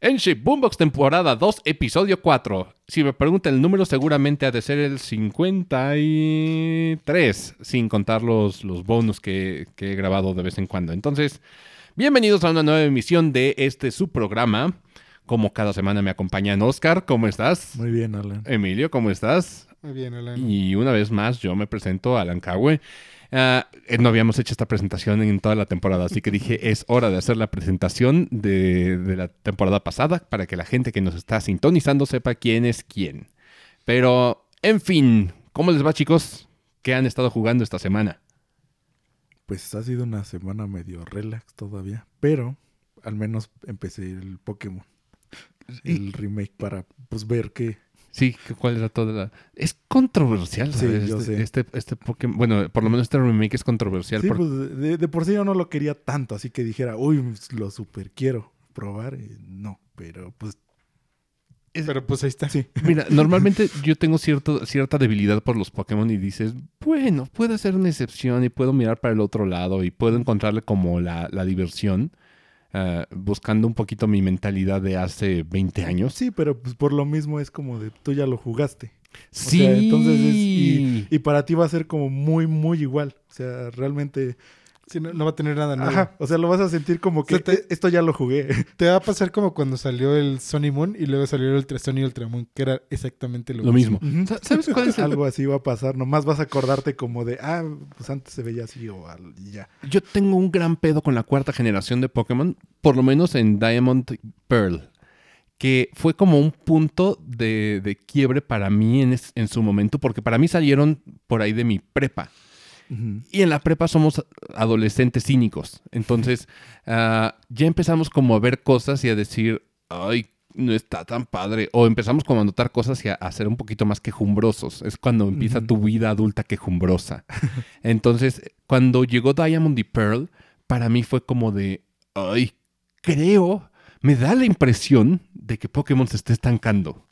Enship Boombox temporada 2, episodio 4. Si me preguntan el número, seguramente ha de ser el 53, sin contar los, los bonus que, que he grabado de vez en cuando. Entonces, bienvenidos a una nueva emisión de este su programa. Como cada semana me acompañan Oscar, ¿cómo estás? Muy bien, Alan. Emilio, ¿cómo estás? Muy bien, Alan. Y una vez más, yo me presento a Alan Cahue. Eh, no habíamos hecho esta presentación en toda la temporada, así que dije, es hora de hacer la presentación de, de la temporada pasada para que la gente que nos está sintonizando sepa quién es quién. Pero, en fin, ¿cómo les va chicos? ¿Qué han estado jugando esta semana? Pues ha sido una semana medio relax todavía, pero al menos empecé el Pokémon, el remake para pues ver qué. Sí, ¿cuál era toda la...? Es controversial, Sí, ¿sabes? yo este, sé. este, este Pokémon... Bueno, por lo menos este remake es controversial. Sí, por- pues de, de por sí yo no lo quería tanto, así que dijera, uy, lo super quiero probar. no, pero pues Pero pues ahí está. sí. Mira, normalmente yo tengo cierto, cierta debilidad por los Pokémon y dices, bueno, puede ser una excepción y puedo mirar para el otro lado y puedo encontrarle como la, la diversión, ah, buscando un poquito mi mentalidad de hace 20 años. Sí, pero pues por lo mismo es como de tú ya lo jugaste. Sí, sea, entonces es- y, y para ti va a ser como muy, muy igual. O sea, realmente. Sí, no, no va a tener nada nuevo. Ajá. O sea, lo vas a sentir como que O sea, te- "Eh, esto ya lo jugué. Te va a pasar como cuando salió el Sony Moon y luego salió el Ultra Sun y Ultra Moon, que era exactamente lo, lo mismo. ¿Sabes cuál es el Algo así va a pasar. Nomás vas a acordarte como de, ah, pues antes se veía así o ya. Yo tengo un gran pedo con la cuarta generación de Pokémon, por lo menos en Diamond Pearl, que fue como un punto de, de quiebre para mí en, es- en su momento, porque para mí salieron por ahí de mi prepa. Y en la prepa somos adolescentes cínicos. Entonces, ah, ya empezamos como a ver cosas y a decir, ay, no está tan padre. O empezamos como a notar cosas y a, a ser un poquito más quejumbrosos. Es cuando empieza tu vida adulta quejumbrosa. Entonces, cuando llegó Diamond y Pearl, para mí fue como de, ay, creo, me da la impresión de que Pokémon se está estancando.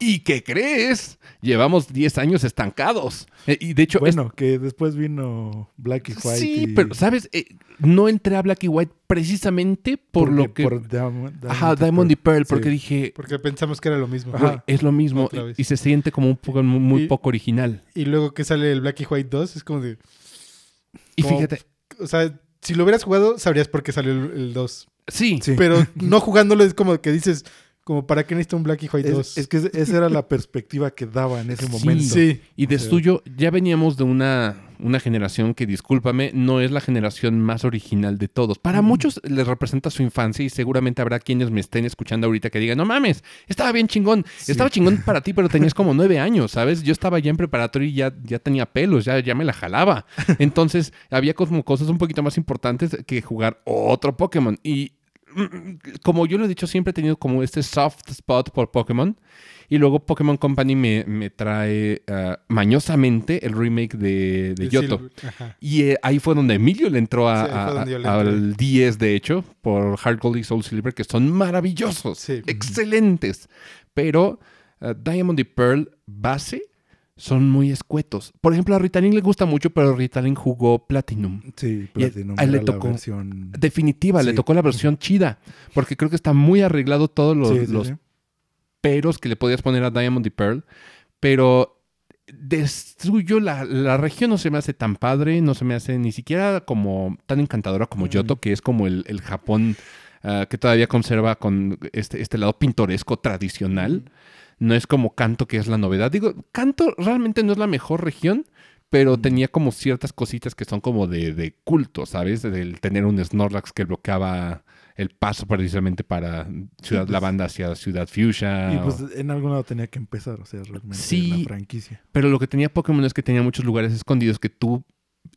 ¿Y qué crees? Llevamos 10 años estancados. Eh, y de hecho, Bueno, que después vino Black y White. Sí, y- pero, ¿sabes? Eh, no entré a Black y White precisamente por porque- lo que... Por Diamond, Ajá, Diamond y Pearl, porque Sí. dije, Porque pensamos que era lo mismo. güey, es lo mismo y se siente como un poco muy, muy Y- poco original. Y luego que sale el Black y White 2, es como de... Y como- fíjate, O sea, si lo hubieras jugado, sabrías por qué salió el, el 2. sí, Sí. Pero no jugándolo es como que dices, como para qué necesito un Black y White 2. Es, es que esa era la perspectiva que daba en ese Sí. momento. Sí. y de o sea- suyo ya veníamos de una, una generación que, discúlpame, no es la generación más original de todos. Para Mm. muchos les representa su infancia y seguramente habrá quienes me estén escuchando ahorita que digan, no mames, estaba bien chingón, Sí. estaba chingón para ti, pero tenías como nueve años, ¿sabes? Yo estaba ya en preparatoria y ya, ya tenía pelos, ya, ya me la jalaba. Entonces había como cosas un poquito más importantes que jugar otro Pokémon. Y como yo lo he dicho, siempre he tenido como este soft spot por Pokémon. Y luego Pokémon Company me, me trae ah, mañosamente el remake de, de Yoto. Y eh, ahí fue donde Emilio le entró a, Sí, a- le al 10, de hecho, por Hard Gold y Soul Silver, que son maravillosos, Sí. excelentes. Pero ah, Diamond y Pearl base son muy escuetos. Por ejemplo, a Ritalin le gusta mucho, pero Ritalin jugó Platinum. Sí, Platinum a él le era la tocó- versión- Definitiva, le tocó la versión chida, porque creo que está muy arreglado todos los, Sí, sí, los peros que le podías poner a Diamond y Pearl, pero destruyo la, la región no se me hace tan padre, no se me hace ni siquiera como tan encantadora como. Yoto, que es como el, el Japón ah, que todavía conserva con este, este lado pintoresco tradicional. No es como Kanto, que es la novedad. Digo, Kanto realmente no es la mejor región, pero tenía como ciertas cositas que son como de, de culto, ¿sabes? Del tener un Snorlax que bloqueaba el paso precisamente para Ciudad pues. Lavanda hacia Ciudad Fuchsia. Y o- pues en algún lado tenía que empezar, o sea, realmente Sí. la franquicia. Pero lo que tenía Pokémon es que tenía muchos lugares escondidos que tú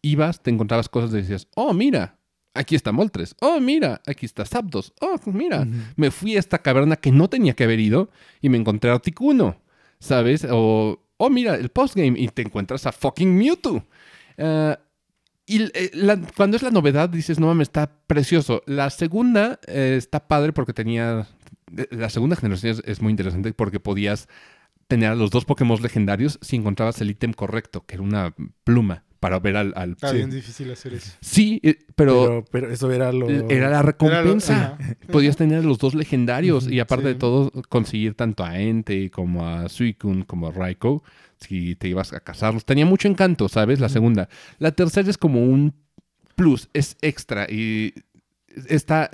ibas, te encontrabas cosas y decías, oh, mira, aquí está Moltres. Oh, mira, aquí está Zapdos. Oh, mira, Ujú. me fui a esta caverna que no tenía que haber ido y me encontré a Articuno, ¿sabes? O, oh, mira, el postgame y te encuentras a fucking Mewtwo. Ah, y eh, la- cuando es la novedad dices, no mames, está precioso. La segunda eh, está padre porque tenía... eh, La segunda generación es, es muy interesante porque podías tener a los dos Pokémon legendarios si encontrabas el ítem correcto, que era una pluma. Para ver al... al- Está Sí. bien difícil hacer eso. Sí, eh, pero, Pero, pero eso era lo... era la recompensa. Era Podías tener a los dos legendarios y aparte sí. de todo conseguir tanto a Ente como a Suicune como a Raiko si te ibas a casarlos. Tenía mucho encanto, ¿sabes? La segunda. La tercera es como un plus, es extra y está...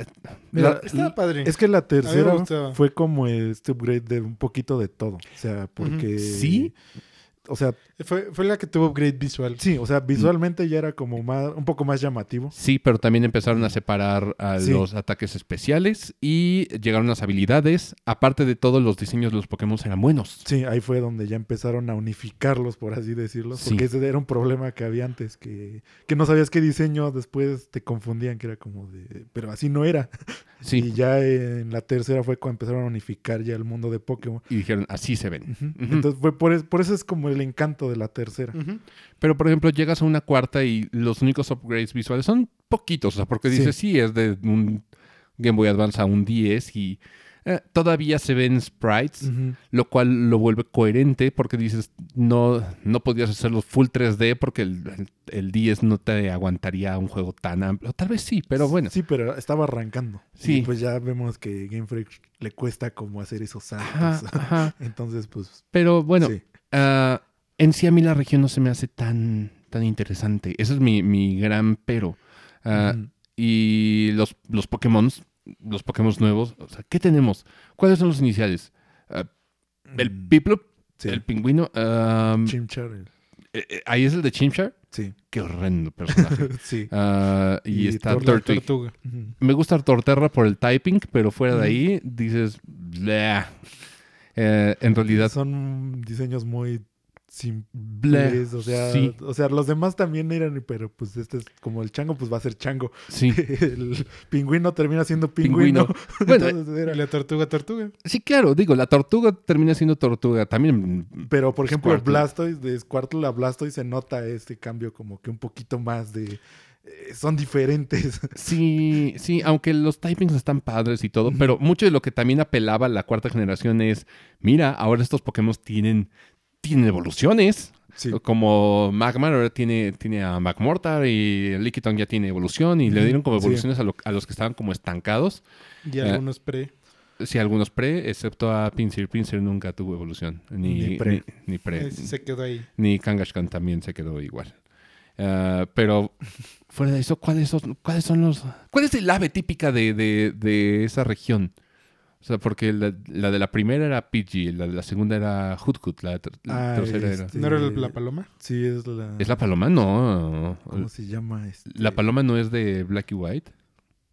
Mira, la- Estaba padre. Es que la tercera fue como este upgrade de un poquito de todo. O sea, porque... ¿Sí? O sea, Fue, fue la que tuvo upgrade visual. sí, o sea, visualmente ya era como más, un poco más llamativo. Sí, pero también empezaron a separar a Sí. los ataques especiales y llegaron las habilidades. Aparte de todo, los diseños de los Pokémon eran buenos. Sí, ahí fue donde ya empezaron a unificarlos, por así decirlo. Sí. Porque ese era un problema que había antes, que, que no sabías qué diseño, después te confundían, que era como de... Pero así no era. Sí, Y ya en la tercera fue cuando empezaron a unificar ya el mundo de Pokémon. y dijeron, así se ven. Entonces fue por, es- por eso es como el encanto de la tercera. Pero, por ejemplo, llegas a una cuarta y los únicos upgrades visuales son poquitos. O sea, porque dices, sí, es de un Game Boy Advance a un 10 y eh, todavía se ven sprites, lo cual lo vuelve coherente porque dices, no, no podías hacerlo full 3D porque el, el- el 10 no te aguantaría un juego tan amplio. Tal vez sí, pero bueno. Sí, pero estaba arrancando. Sí. Y pues ya vemos que Game Freak le cuesta como hacer esos Ajá, saltos. ajá. Entonces, pues... Pero bueno, sí. Ah, en sí a mí la región no se me hace tan, tan interesante. Ese es mi, mi gran pero. Ah. Y los, los Pokémon, los Pokémon nuevos, o sea, ¿qué tenemos? ¿Cuáles son los iniciales? Ah, el Mm, Piplup, sí. el pingüino. Chimchar. eh, eh, ahí es el de Chimchar. Sí. Qué horrendo personaje. sí. Ah, y, Y está tortuga. Me gusta Torterra por el typing, pero fuera de ahí dices, "Bleh". Eh, en realidad, Son diseños muy Bleh, simples. O sea, sí. o sea, los demás también eran, pero pues este es como el chango, pues va a ser chango. sí. El pingüino termina siendo pingüino. Pingüino. Bueno, Entonces era- Y la tortuga, tortuga. Sí, claro, digo, la tortuga termina siendo tortuga. También Pero, por ejemplo, Squirtle. Blastoise, de Squirtle a Blastoise se nota este cambio como que un poquito más de... eh, son diferentes. Sí, sí, aunque los typings están padres y todo, pero mucho de lo que también apelaba a la cuarta generación es, mira, ahora estos Pokémon tienen, tienen evoluciones. Sí. Como Magmar ahora tiene, tiene a Magmortar y Lickitung ya tiene evolución y le dieron como sí. evoluciones a, lo- a los que estaban como estancados. Y Eh, algunos pre. Sí, algunos pre, excepto a Pinsir. Pinsir nunca tuvo evolución. Ni, Ni pre. Ni, ni pre. Ese se quedó ahí. Ni Kangaskhan también se quedó igual. Ah, pero fuera de eso, ¿cuáles son, ¿cuáles son los... ¿Cuál es el ave típica de, de- de esa región? O sea, porque la, la de la primera era Pidgey, la de la segunda era Hootkut, la, ter- la Ah, tercera era... este- ¿No era la paloma? Sí, es la... ¿Es la paloma? No. ¿Cómo se llama? Este? La paloma no es de Black y White.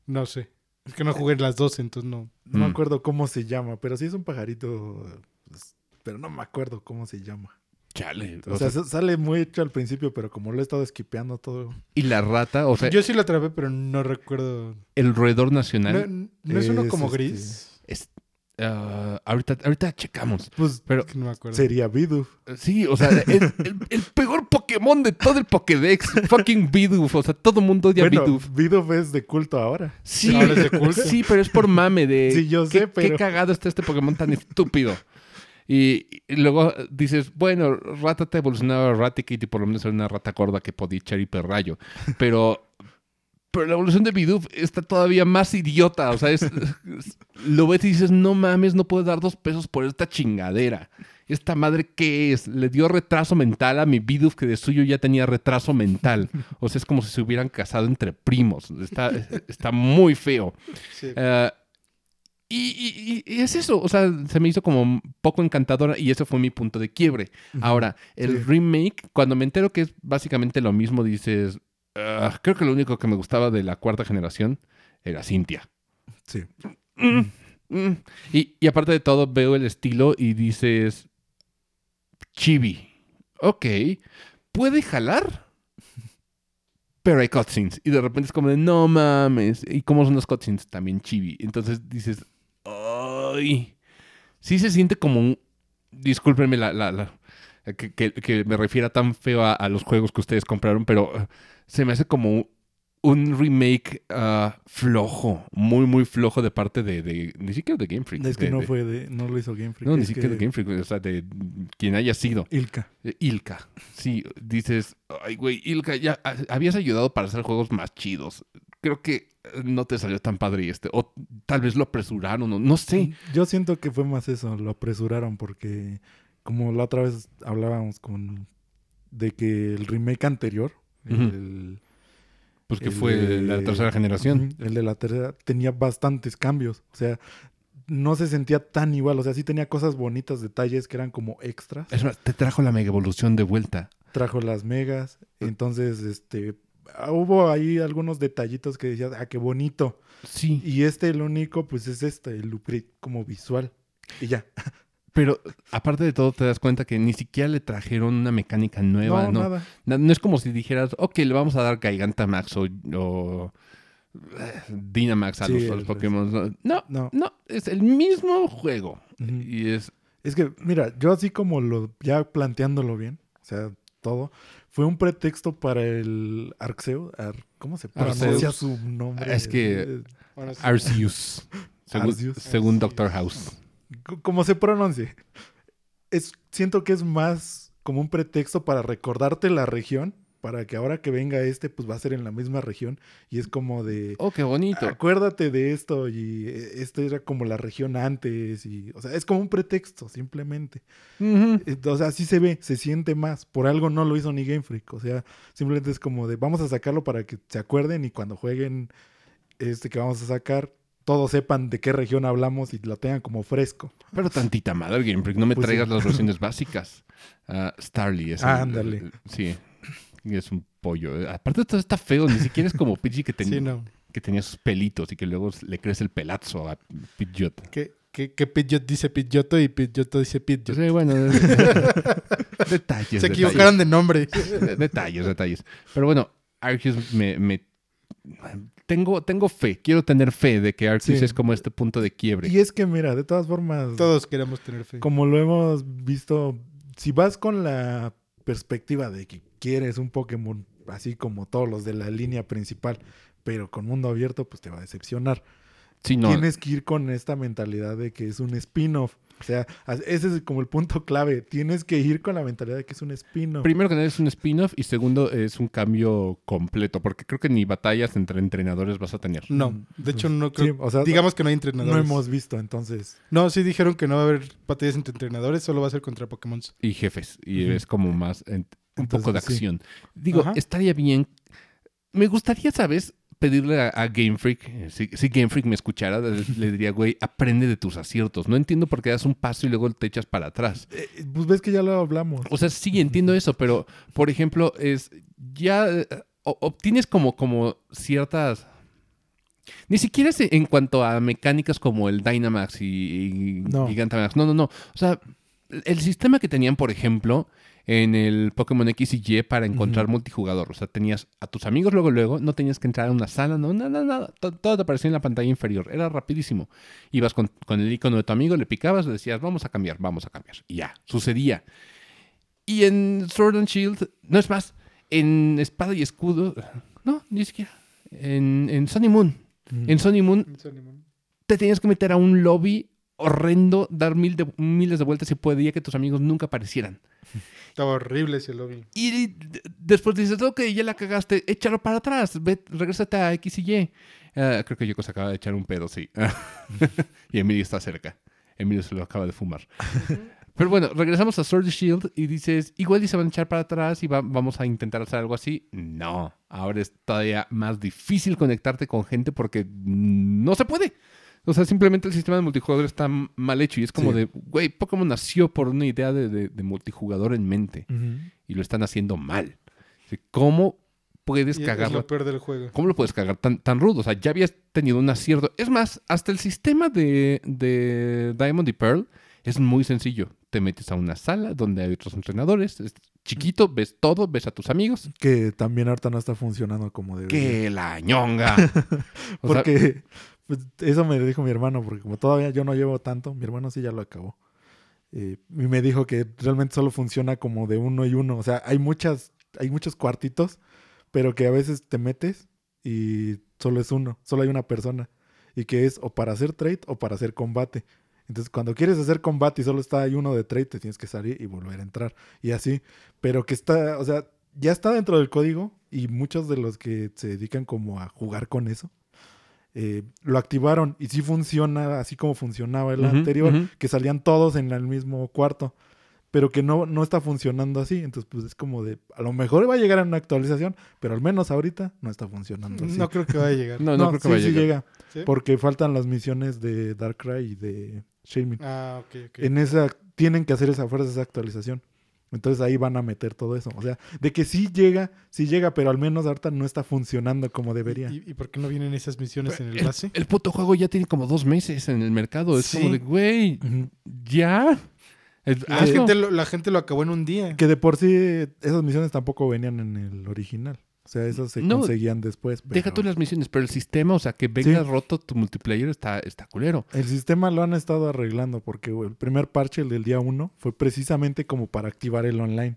No sé. Es que no jugué las dos, entonces no. No me Mm. acuerdo cómo se llama, pero sí es un pajarito... pues, pero no me acuerdo cómo se llama. Chale. O, sea, sale muy hecho al principio, pero como lo he estado esquipeando todo... y la rata, o sea, Yo sí lo atrapé, pero no recuerdo. el roedor nacional... ¿No, no es uno como este, gris? es- ah, ahorita, ahorita checamos. Pues Pero no me acuerdo. sería Bidoof. Sí, o sea, el, el- el peor Pokémon de todo el Pokédex, fucking Bidoof. O sea, todo mundo odia Bueno, Bidoof. Bidoof es de culto ahora. Sí, Ahora es de culto. sí, pero es por mame de. Sí, yo qué, sé, pero- Qué cagado está este Pokémon tan estúpido. Y, y luego dices, bueno, Ratata evolucionaba a Raticate y por lo menos era una rata gorda que podía echar hiperrayo. Pero. Pero la evolución de Bidoof está todavía más idiota. O sea, es, es- lo ves y dices, no mames, no puedes dar dos pesos por esta chingadera. ¿Esta madre qué es? Le dio retraso mental a mi Bidoof que de suyo ya tenía retraso mental. O sea, es como si se hubieran casado entre primos. Está, está muy feo. Sí. Eh, y, y- y es eso, o sea, se me hizo como poco encantadora y ese fue mi punto de quiebre. Ahora, el Sí. remake, cuando me entero que es básicamente lo mismo, dices, "Ah, creo que lo único que me gustaba de la cuarta generación era Cintia. Sí. Mm, mm. Y, y aparte de todo, veo el estilo y dices, chibi, ok, puede jalar, pero hay cutscenes. Y de repente es como de, no mames. ¿Y cómo son los cutscenes? También chibi. Entonces dices, ay, sí se siente como un, discúlpenme la, la, la- que, que- que me refiera tan feo a, a los juegos que ustedes compraron, pero eh, se me hace como un, remake ah, flojo, muy, muy flojo de parte de, de- ni siquiera de Game Freak. Es que de- no de- fue de... No lo hizo Game Freak. No, ni siquiera de Game Freak, o sea, de quien haya sido. Ilka. Eh, Ilka. Sí, dices, ay, güey, Ilka, ya ah, habías ayudado para hacer juegos más chidos. Creo que no te salió tan padre este. O tal vez lo apresuraron, o no sé. Yo siento que fue más eso, lo apresuraron porque como la otra vez hablábamos con de que el remake anterior, Ujú. el, Pues que el fue de- la tercera generación. El de la tercera tenía bastantes cambios, o sea, no se sentía tan igual, o sea, sí tenía cosas bonitas, detalles que eran como extras. Es más, te trajo la mega evolución de vuelta. Trajo las megas, entonces este hubo ahí algunos detallitos que decías, ah, qué bonito. Sí. Y este el único pues es este, el upgrade como visual. Y ya. Pero aparte de todo, te das cuenta que ni siquiera le trajeron una mecánica nueva. no, No, nada. No, no es como si dijeras, ok, le vamos a dar Gigantamax o, o eh, Dynamax a Sí, los, a el- los Pokémon. No, no, No. no, es el mismo juego. Y es... Es que, mira, yo así como lo, ya planteándolo bien, o sea, todo, fue un pretexto para el Arceo, Ar- ¿cómo se pronuncia su nombre? Es que- sí. Arceus. Según, Arceus. según Arceus. Doctor House. como se pronuncie. Es, siento que es más como un pretexto para recordarte la región, para que ahora que venga este, pues va a ser en la misma región, y es como de... Oh, qué bonito. Acuérdate de esto y eh, esto era como la región antes y o sea, es como un pretexto simplemente. Ujú. Eh, O sea, así se ve, se siente más. Por algo no lo hizo ni Game Freak. O sea, simplemente es como de vamos a sacarlo para que se acuerden y cuando jueguen este que vamos a sacar, todos sepan de qué región hablamos y lo tengan como fresco. Pero tantita madre, Game Freak. No me Pues traigas sí. las versiones básicas. Ah, Starly es el- Ah, ándale. sí. Y Es un pollo. Aparte todo está feo. Ni siquiera es como Pidgey que, tenía Sí, no. que tenía sus pelitos y que luego le crece el pelazo a Pidgeot. Que, que, que Pidgeot dice Pidgeotto y Pidgeotto dice Pidgeot. Sí, bueno. detalles. Se equivocaron de nombre. detalles. Detalles, detalles. Pero bueno, Arceus me... me- Tengo, tengo fe, quiero tener fe de que Arceus Sí. es como este punto de quiebre. Y es que mira, de todas formas, Todos queremos tener fe. como lo hemos visto, si vas con la perspectiva de que quieres un Pokémon así como todos los de la línea principal, pero con mundo abierto, pues te va a decepcionar. Sí, no, Tienes que ir con esta mentalidad de que es un spin-off. O sea, ese es como el punto clave. Tienes que ir con la mentalidad de que es un spin-off. Primero que nada es un spin-off y segundo es un cambio completo, porque creo que ni batallas entre entrenadores vas a tener. No, de hecho no creo. Sí, o sea, digamos que no hay no entrenadores. hemos visto, entonces. No, sí dijeron que no va a haber batallas entre entrenadores, solo va a ser contra Pokémon. Y jefes, y es como más en- un Entonces, poco de sí. acción. Digo, Ajá. estaría bien. Me gustaría, ¿sabes? Pedirle a, a Game Freak, eh, si, si Game Freak me escuchara, le, le diría, güey, aprende de tus aciertos. No entiendo por qué das un paso y luego te echas para atrás. Eh, pues ves que ya lo hablamos. O sea, sí entiendo eso, pero, por ejemplo, es ya eh, o- obtienes como, como ciertas. Ni siquiera en cuanto a mecánicas como el Dynamax y, y No. Gigantamax. No, no, no. O sea, el sistema que tenían, por ejemplo, en el Pokémon X y Y para encontrar multijugador. O sea, tenías a tus amigos luego, luego, no tenías que entrar a una sala, no, nada, nada. nada. To- Todo te aparecía en la pantalla inferior. Era rapidísimo. Ibas con, con el icono de tu amigo, le picabas, le decías, vamos a cambiar, vamos a cambiar. Y ya, sucedía. Y en Sword and Shield, no es más, en Espada y Escudo, no, ni siquiera. En, en Sun y Moon. En Sun y Moon te tenías que meter a un lobby horrendo, dar mil de- miles de vueltas y podía que tus amigos nunca aparecieran. Estaba horrible ese lobby. Y después dices, ok, ya la cagaste, échalo para atrás, ve, regrésate a X y Y. Ah, creo que Yoko se acaba de echar un pedo, sí. y Emilio está cerca. Emilio se lo acaba de fumar. Pero bueno, regresamos a Sword and Shield y dices, igual y se van a echar para atrás y va- vamos a intentar hacer algo así. No, ahora es todavía más difícil conectarte con gente porque no se puede. O sea, simplemente el sistema de multijugador está mal hecho y es como Sí. de, güey, Pokémon nació por una idea de, de- de multijugador en mente y lo están haciendo mal. O sea, ¿Cómo puedes Y es cagarlo? lo peor del juego. ¿Cómo lo puedes cagar tan, tan rudo? O sea, ya habías tenido un acierto. Es más, hasta el sistema de, de Diamond y Pearl es muy sencillo. Te metes a una sala donde hay otros entrenadores. Es chiquito, ves todo, ves a tus amigos. Que también ahorita no está funcionando como debería. ¡Qué la ñonga! O sea, Porque pues, eso me dijo mi hermano, porque como todavía yo no llevo tanto, mi hermano sí ya lo acabó. Eh, y me dijo que realmente solo funciona como de uno y uno. O sea, hay muchas, hay muchos cuartitos, pero que a veces te metes y solo es uno, solo hay una persona. Y que es o para hacer trade o para hacer combate. Entonces, cuando quieres hacer combate y solo está ahí uno de trade, te tienes que salir y volver a entrar. Y así. Pero que está, o sea, ya está dentro del código y muchos de los que se dedican como a jugar con eso, eh, lo activaron y sí funciona así como funcionaba el anterior, que salían todos en el mismo cuarto, pero que no, no está funcionando así. Entonces, pues es como de, a lo mejor va a llegar en una actualización, pero al menos ahorita no está funcionando así. No creo que vaya a llegar. No, no, creo que sí, vaya a sí llegar. llega, ¿Sí? porque faltan las misiones de Darkrai y de Shaming. Ah, ok, ok. En esa, tienen que hacer esa fuerza, esa actualización. Entonces ahí van a meter todo eso. O sea, de que sí llega, sí llega, pero al menos ahorita no está funcionando como debería. ¿Y, y por qué no vienen esas misiones en el base? El puto juego ya tiene como dos meses en el mercado. Es Sí. como de, güey, ya. La gente, lo, la gente lo acabó en un día. Que de por sí esas misiones tampoco venían en el original. O sea, esas se No, conseguían después. Deja pero tú las misiones, pero el sistema, o sea, que venga Sí. roto tu multiplayer está, está culero. El sistema lo han estado arreglando porque el primer parche, el del día 1, fue precisamente como para activar el online.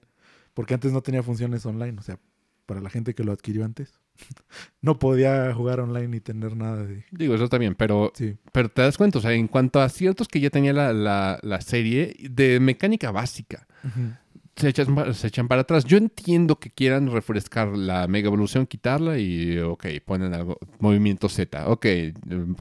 Porque antes no tenía funciones online. O sea, para la gente que lo adquirió antes. no podía jugar online ni tener nada de... Digo, eso está bien, pero, Sí. pero te das cuenta, o sea, en cuanto a ciertos que ya tenía la, la- la serie de mecánica básica, se echan, se echan para atrás. Yo entiendo que quieran refrescar la mega evolución, quitarla y, ok, ponen algo, movimiento Z. Ok,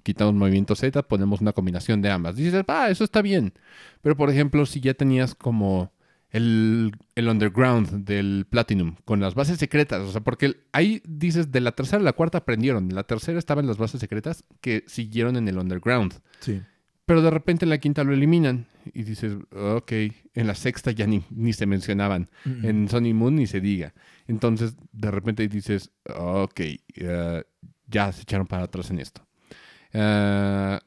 quitamos movimiento Z, ponemos una combinación de ambas. Dices, ah, eso está bien. Pero, por ejemplo, si ya tenías como el, el underground del Platinum con las bases secretas, o sea, porque ahí dices, de la tercera a la cuarta aprendieron. La tercera estaba en las bases secretas que siguieron en el underground. Sí. Pero de repente en la quinta lo eliminan. Y dices, ok, en la sexta ya ni, ni se mencionaban. En Sony Moon ni se diga. Entonces, de repente dices, ok, eh, ya se echaron para atrás en esto. Eh,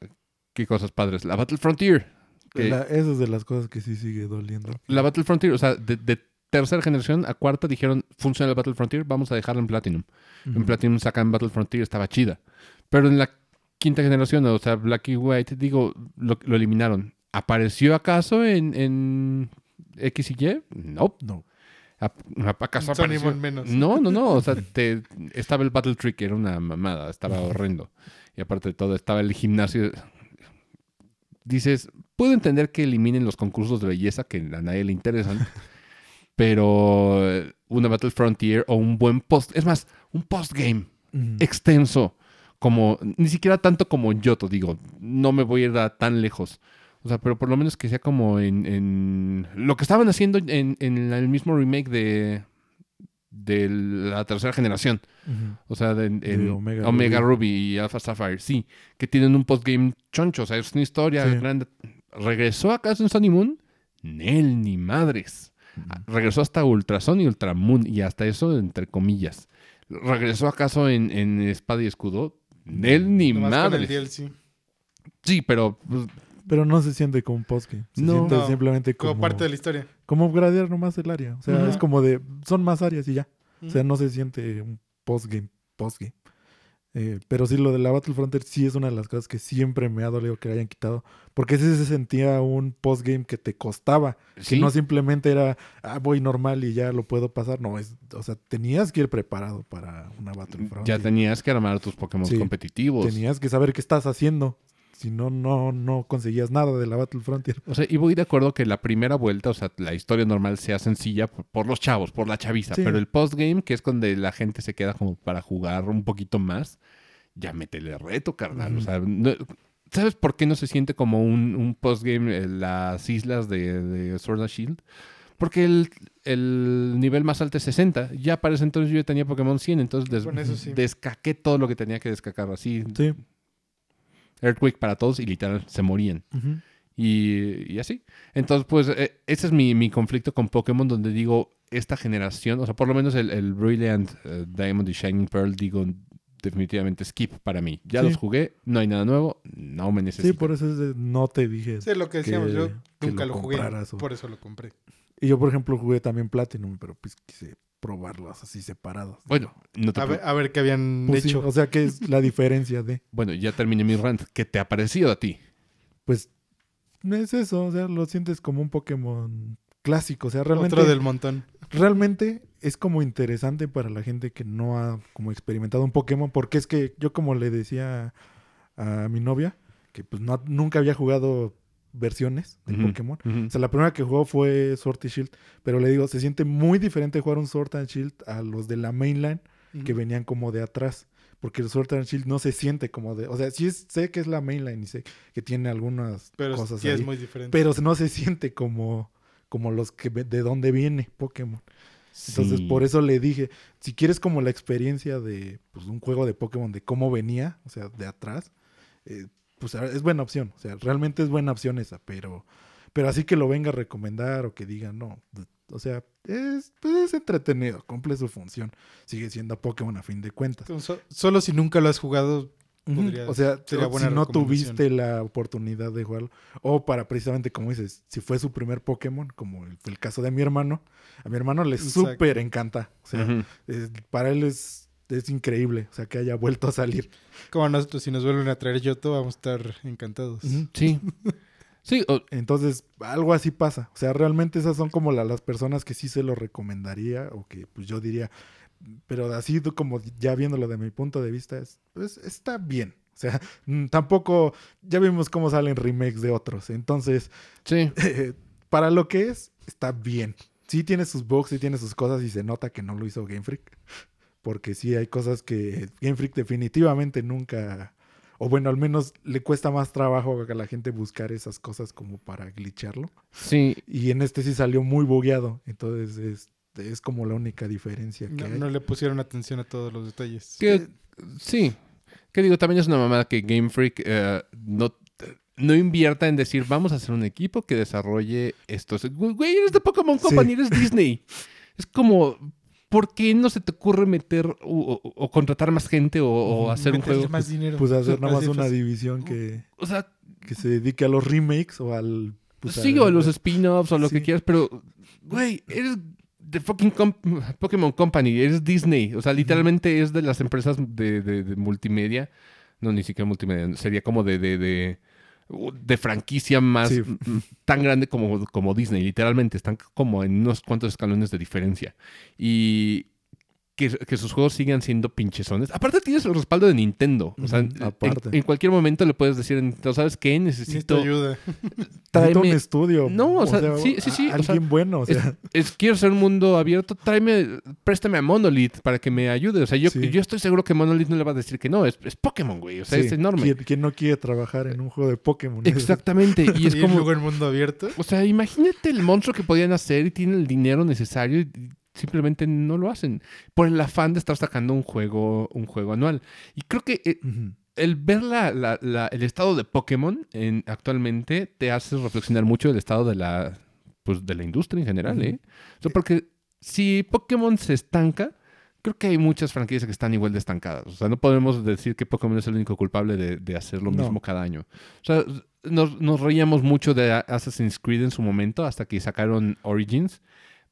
¿Qué cosas padres? La Battle Frontier. que- La- esa es de las cosas que sí sigue doliendo. la Battle Frontier, o sea, de, de tercera generación a cuarta dijeron, funciona el Battle Frontier, vamos a dejarlo en Platinum. En. Platinum sacan Battle Frontier, estaba chida. Pero en la quinta generación, o sea, Black y White, digo, lo, lo eliminaron. ¿Apareció acaso en, en X y Y? No. No. ¿Acaso apareció? Menos. No, no, no. O sea, te- estaba el Battle Trick, era una mamada, estaba horrendo. Y aparte de todo, estaba el gimnasio. Dices, puedo entender que eliminen los concursos de belleza que a nadie le interesan, pero eh, una Battle Frontier o un buen post, es más, un postgame Ujú. extenso, como ni siquiera tanto como Yoto, digo, no me voy a ir a tan lejos. O sea, pero por lo menos que sea como en, en lo que estaban haciendo en, en el mismo remake de, de la tercera generación. O sea, de, en Omega, Omega Ruby. y Alpha Sapphire, sí, que tienen un postgame choncho, o sea, es una historia Sí. grande. ¿Regresó acaso en Sony Moon? Nel, ni madres. Ah, Regresó hasta Ultra Sun y Ultra Moon, y hasta eso entre comillas. ¿Regresó acaso en, en Espada y Escudo? Nel, ni Nomás con el madres. DLC. Sí, pero pues, Pero no se siente como un postgame. Se No. siente No, simplemente como, Como parte de la historia. como gradear nomás el área. O sea, es como de... Son más áreas y ya. O sea, no se siente un postgame. Postgame. Eh, pero sí, lo de la Battle Frontier sí es una de las cosas que siempre me ha dolido que le hayan quitado. Porque sí se sentía un postgame que te costaba. sí. Que no simplemente era, ah, voy normal y ya lo puedo pasar. No, es, o sea, tenías que ir preparado para una Battle Frontier. ya tenías que armar tus Pokémon Sí, competitivos. Tenías que saber qué estás haciendo. Si no, no, no conseguías nada de la Battle Frontier. O sea, y voy de acuerdo que la primera vuelta, o sea, la historia normal sea sencilla por, por los chavos, por la chaviza. Sí. Pero el postgame, que es donde la gente se queda como para jugar un poquito más, ya métele reto, carnal. O Ujú. sea, no- ¿sabes por qué no se siente como un, un postgame en las islas de, de Sword and Shield? Porque el, el nivel más alto es 60. Ya para ese entonces yo ya tenía Pokémon 100, entonces des- sí. descaqué todo lo que tenía que descacar. Así, Sí. Earthquake para todos y literal se morían. Y, y así. Entonces, pues, eh, ese es mi, mi conflicto con Pokémon, donde digo, esta generación, o sea, por lo menos el, el Brilliant eh, Diamond y Shining Pearl, digo, definitivamente skip para mí. Ya Sí. los jugué, no hay nada nuevo, no me Sí, necesito. por eso es de- no te dije. Sí, lo que decíamos, que- yo nunca lo lo, jugué. o- Por eso lo compré. Y yo, por ejemplo, jugué también Platinum, pero pues quise probarlos así separados. Bueno, no te A ver, a ver qué habían Pues sí, hecho. o sea, ¿qué es la diferencia de? Bueno, ya terminé mi rant. ¿Qué te ha parecido a ti? Pues es eso, o sea, lo sientes como un Pokémon clásico. O sea, realmente, Otro del montón. realmente es como interesante para la gente que no ha como experimentado un Pokémon. Porque es que yo como le decía a, mi novia, que pues no, nunca había jugado versiones de Pokémon. O sea, la primera que jugó fue Sword y Shield. Pero le digo, se siente muy diferente jugar un Sword and Shield a los de la mainline que venían como de atrás. Porque el Sword and Shield no se siente como de. O sea, sí es- sé que es la mainline y sé que tiene algunas Pero cosas sí ahí. es muy diferente. Pero no se siente como, como los que de dónde viene Pokémon. Entonces, Sí. por eso le dije, si quieres como la experiencia de pues, un juego de Pokémon, de cómo venía, o sea, de atrás, eh, pues a- es buena opción. O sea, realmente es buena opción esa, pero, pero así que lo venga a recomendar o que diga, no. O sea, es, pues, es entretenido, cumple su función. Sigue siendo Pokémon a fin de cuentas. So- solo si nunca lo has jugado, podría- o sea, sería o buena si no tuviste la oportunidad de jugarlo, o para precisamente, como dices, si fue su primer Pokémon, como el, fue el caso de mi hermano, a mi hermano le súper encanta. O sea, es- para él es, es increíble, o sea, que haya vuelto a salir. como nosotros, si nos vuelven a traer Yoto, vamos a estar encantados. Sí. Sí, o- Entonces, algo así pasa. O sea, realmente esas son como la- las personas que sí se lo recomendaría, o que pues yo diría, pero así como ya viéndolo de mi punto de vista, es, pues, está bien. O sea, mm, tampoco, ya vimos cómo salen remakes de otros. Entonces, sí. para lo que es, está bien. Sí tiene sus bugs, sí tiene sus cosas y se nota que no lo hizo Game Freak. Porque sí hay cosas que Game Freak definitivamente nunca, o bueno, al menos le cuesta más trabajo a la gente buscar esas cosas como para glitcharlo. Sí, Y en este sí salió muy bugueado. Entonces es, es como la única diferencia que No, hay. no le pusieron atención a todos los detalles. que, sí. Que digo, también es una mamada que Game Freak eh, no, no invierta en decir, vamos a hacer un equipo que desarrolle estos. Güey, eres de Pokémon Sí. Company, eres Disney. Es como, ¿por qué no se te ocurre meter o, o- o contratar más gente o, hacer un juego? más dinero. Pues hacer nada más una división que, O sea, que se dedique a los remakes o al... pues, sí, a- o los spin-offs o lo que quieras, pero, güey, eres de fucking com- Pokémon Company, eres Disney. O sea, literalmente es de las empresas de, de- de multimedia. No, ni siquiera multimedia, sería como de, de, de, franquicia más Sí. tan grande como, como Disney. Literalmente, están como en unos cuantos escalones de diferencia. Y que, que sus juegos sigan siendo pinchezones. Aparte tienes el respaldo de Nintendo. O sea, aparte. En, cualquier momento le puedes decir, a Nintendo, ¿sabes qué? Necesito Necesito... ayuda. Necesito un tráeme- estudio. No, o sea, sí, sí, sí, o Alguien sea, bueno, o sea. es, quiero ser un mundo abierto, tráeme, préstame a Monolith para que me ayude. O sea, yo, Sí. yo estoy seguro que Monolith no le va a decir que no, es, es Pokémon, güey. O sea, sí, es enorme. ¿quién, quién no quiere trabajar en un juego de Pokémon? Exactamente. Y es como, en mundo abierto. o sea, imagínate el monstruo que podían hacer y tienen el dinero necesario y simplemente no lo hacen por el afán de estar sacando un juego, un juego anual. Y creo que eh, el ver la- la- la- el estado de Pokémon en, actualmente te hace reflexionar mucho del estado de la, pues, de la industria en general. ¿eh? O sea, porque si Pokémon se estanca, creo que hay muchas franquicias que están igual de estancadas. O sea, no podemos decir que Pokémon es el único culpable de, de hacer lo No. mismo cada año. O sea, nos, nos reíamos mucho de Assassin's Creed en su momento hasta que sacaron Origins.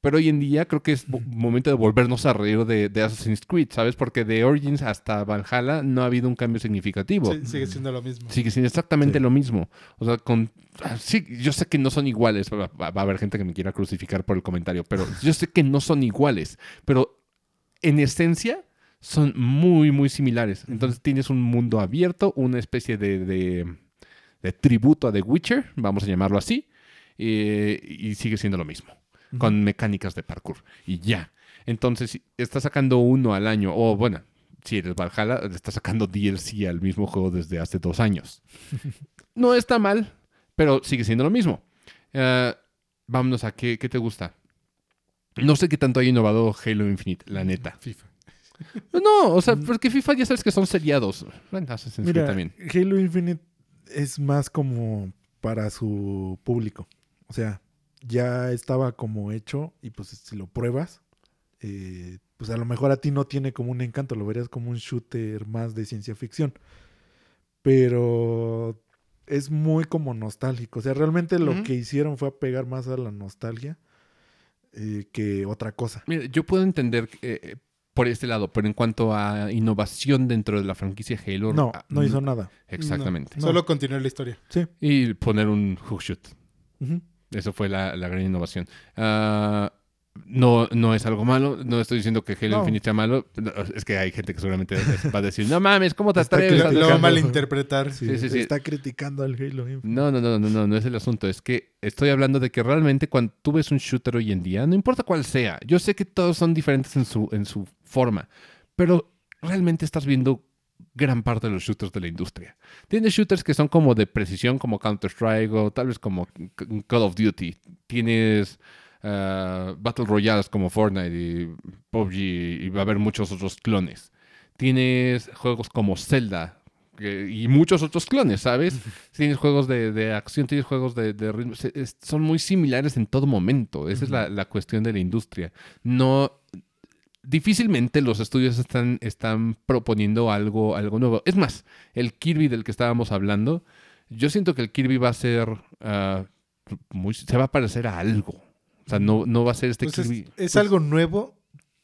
Pero hoy en día creo que es mo- momento de volvernos a reír de, de Assassin's Creed, ¿sabes? Porque de Origins hasta Valhalla no ha habido un cambio significativo. Sí, sigue siendo lo mismo. Sigue siendo exactamente Sí. lo mismo. O sea, con... ah, Sí, yo sé que no son iguales. Va, va- va a haber gente que me quiera crucificar por el comentario, pero yo sé que no son iguales. Pero en esencia son muy, muy similares. Entonces tienes un mundo abierto, una especie de, de- de tributo a The Witcher, vamos a llamarlo así, eh, y sigue siendo lo mismo, con mecánicas de parkour. Y ya. Entonces, si estás sacando uno al año, o bueno, si eres Valhalla, estás sacando DLC al mismo juego desde hace dos años. No está mal, pero sigue siendo lo mismo. Eh, vámonos a qué, qué te gusta. No sé qué tanto ha innovado Halo Infinite, la neta. FIFA. No, o sea, porque FIFA ya sabes que son seriados. Bueno, Assassin's Mira, también. Halo Infinite es más como para su público. O sea, ya estaba como hecho y pues si lo pruebas, eh, pues a lo mejor a ti no tiene como un encanto, lo verías como un shooter más de ciencia ficción. Pero es muy como nostálgico. O sea, realmente lo que hicieron fue apegar más a la nostalgia eh, que otra cosa. Mira, yo puedo entender eh, por este lado, pero en cuanto a innovación dentro de la franquicia Halo. No, ah, no hizo nada. Exactamente. No, Solo continuar la historia. Sí. Y poner un hook shoot. Eso fue la, la gran innovación. Ah, no, no es algo malo. No estoy diciendo que Halo No. Infinite sea malo. No, Es que hay gente que seguramente va a decir, no mames, ¿cómo te Está atreves? a criticando. Lo va a dejar-" malinterpretar. Sí, Sí, sí, sí. Está criticando al Halo Infinite. No, no, no, no, no, no es el asunto. Es que estoy hablando de que realmente cuando tú ves un shooter hoy en día, no importa cuál sea, yo sé que todos son diferentes en su, en su forma, pero realmente estás viendo gran parte de los shooters de la industria. Tienes shooters que son como de precisión, como Counter-Strike o tal vez como Call of Duty. Tienes ah, Battle Royales como Fortnite y PUBG y va a haber muchos otros clones. Tienes juegos como Zelda que- y muchos otros clones, ¿sabes? Tienes juegos de, de acción, tienes juegos de, de ritmo. Se- es- son muy similares en todo momento. Esa es la, la cuestión de la industria. No. Difícilmente los estudios están, están proponiendo algo, algo nuevo. Es más, el Kirby del que estábamos hablando, yo siento que el Kirby va a ser. ah, muy, se va a parecer a algo. O sea, no, no va a ser este Entonces, Kirby. es pues, algo nuevo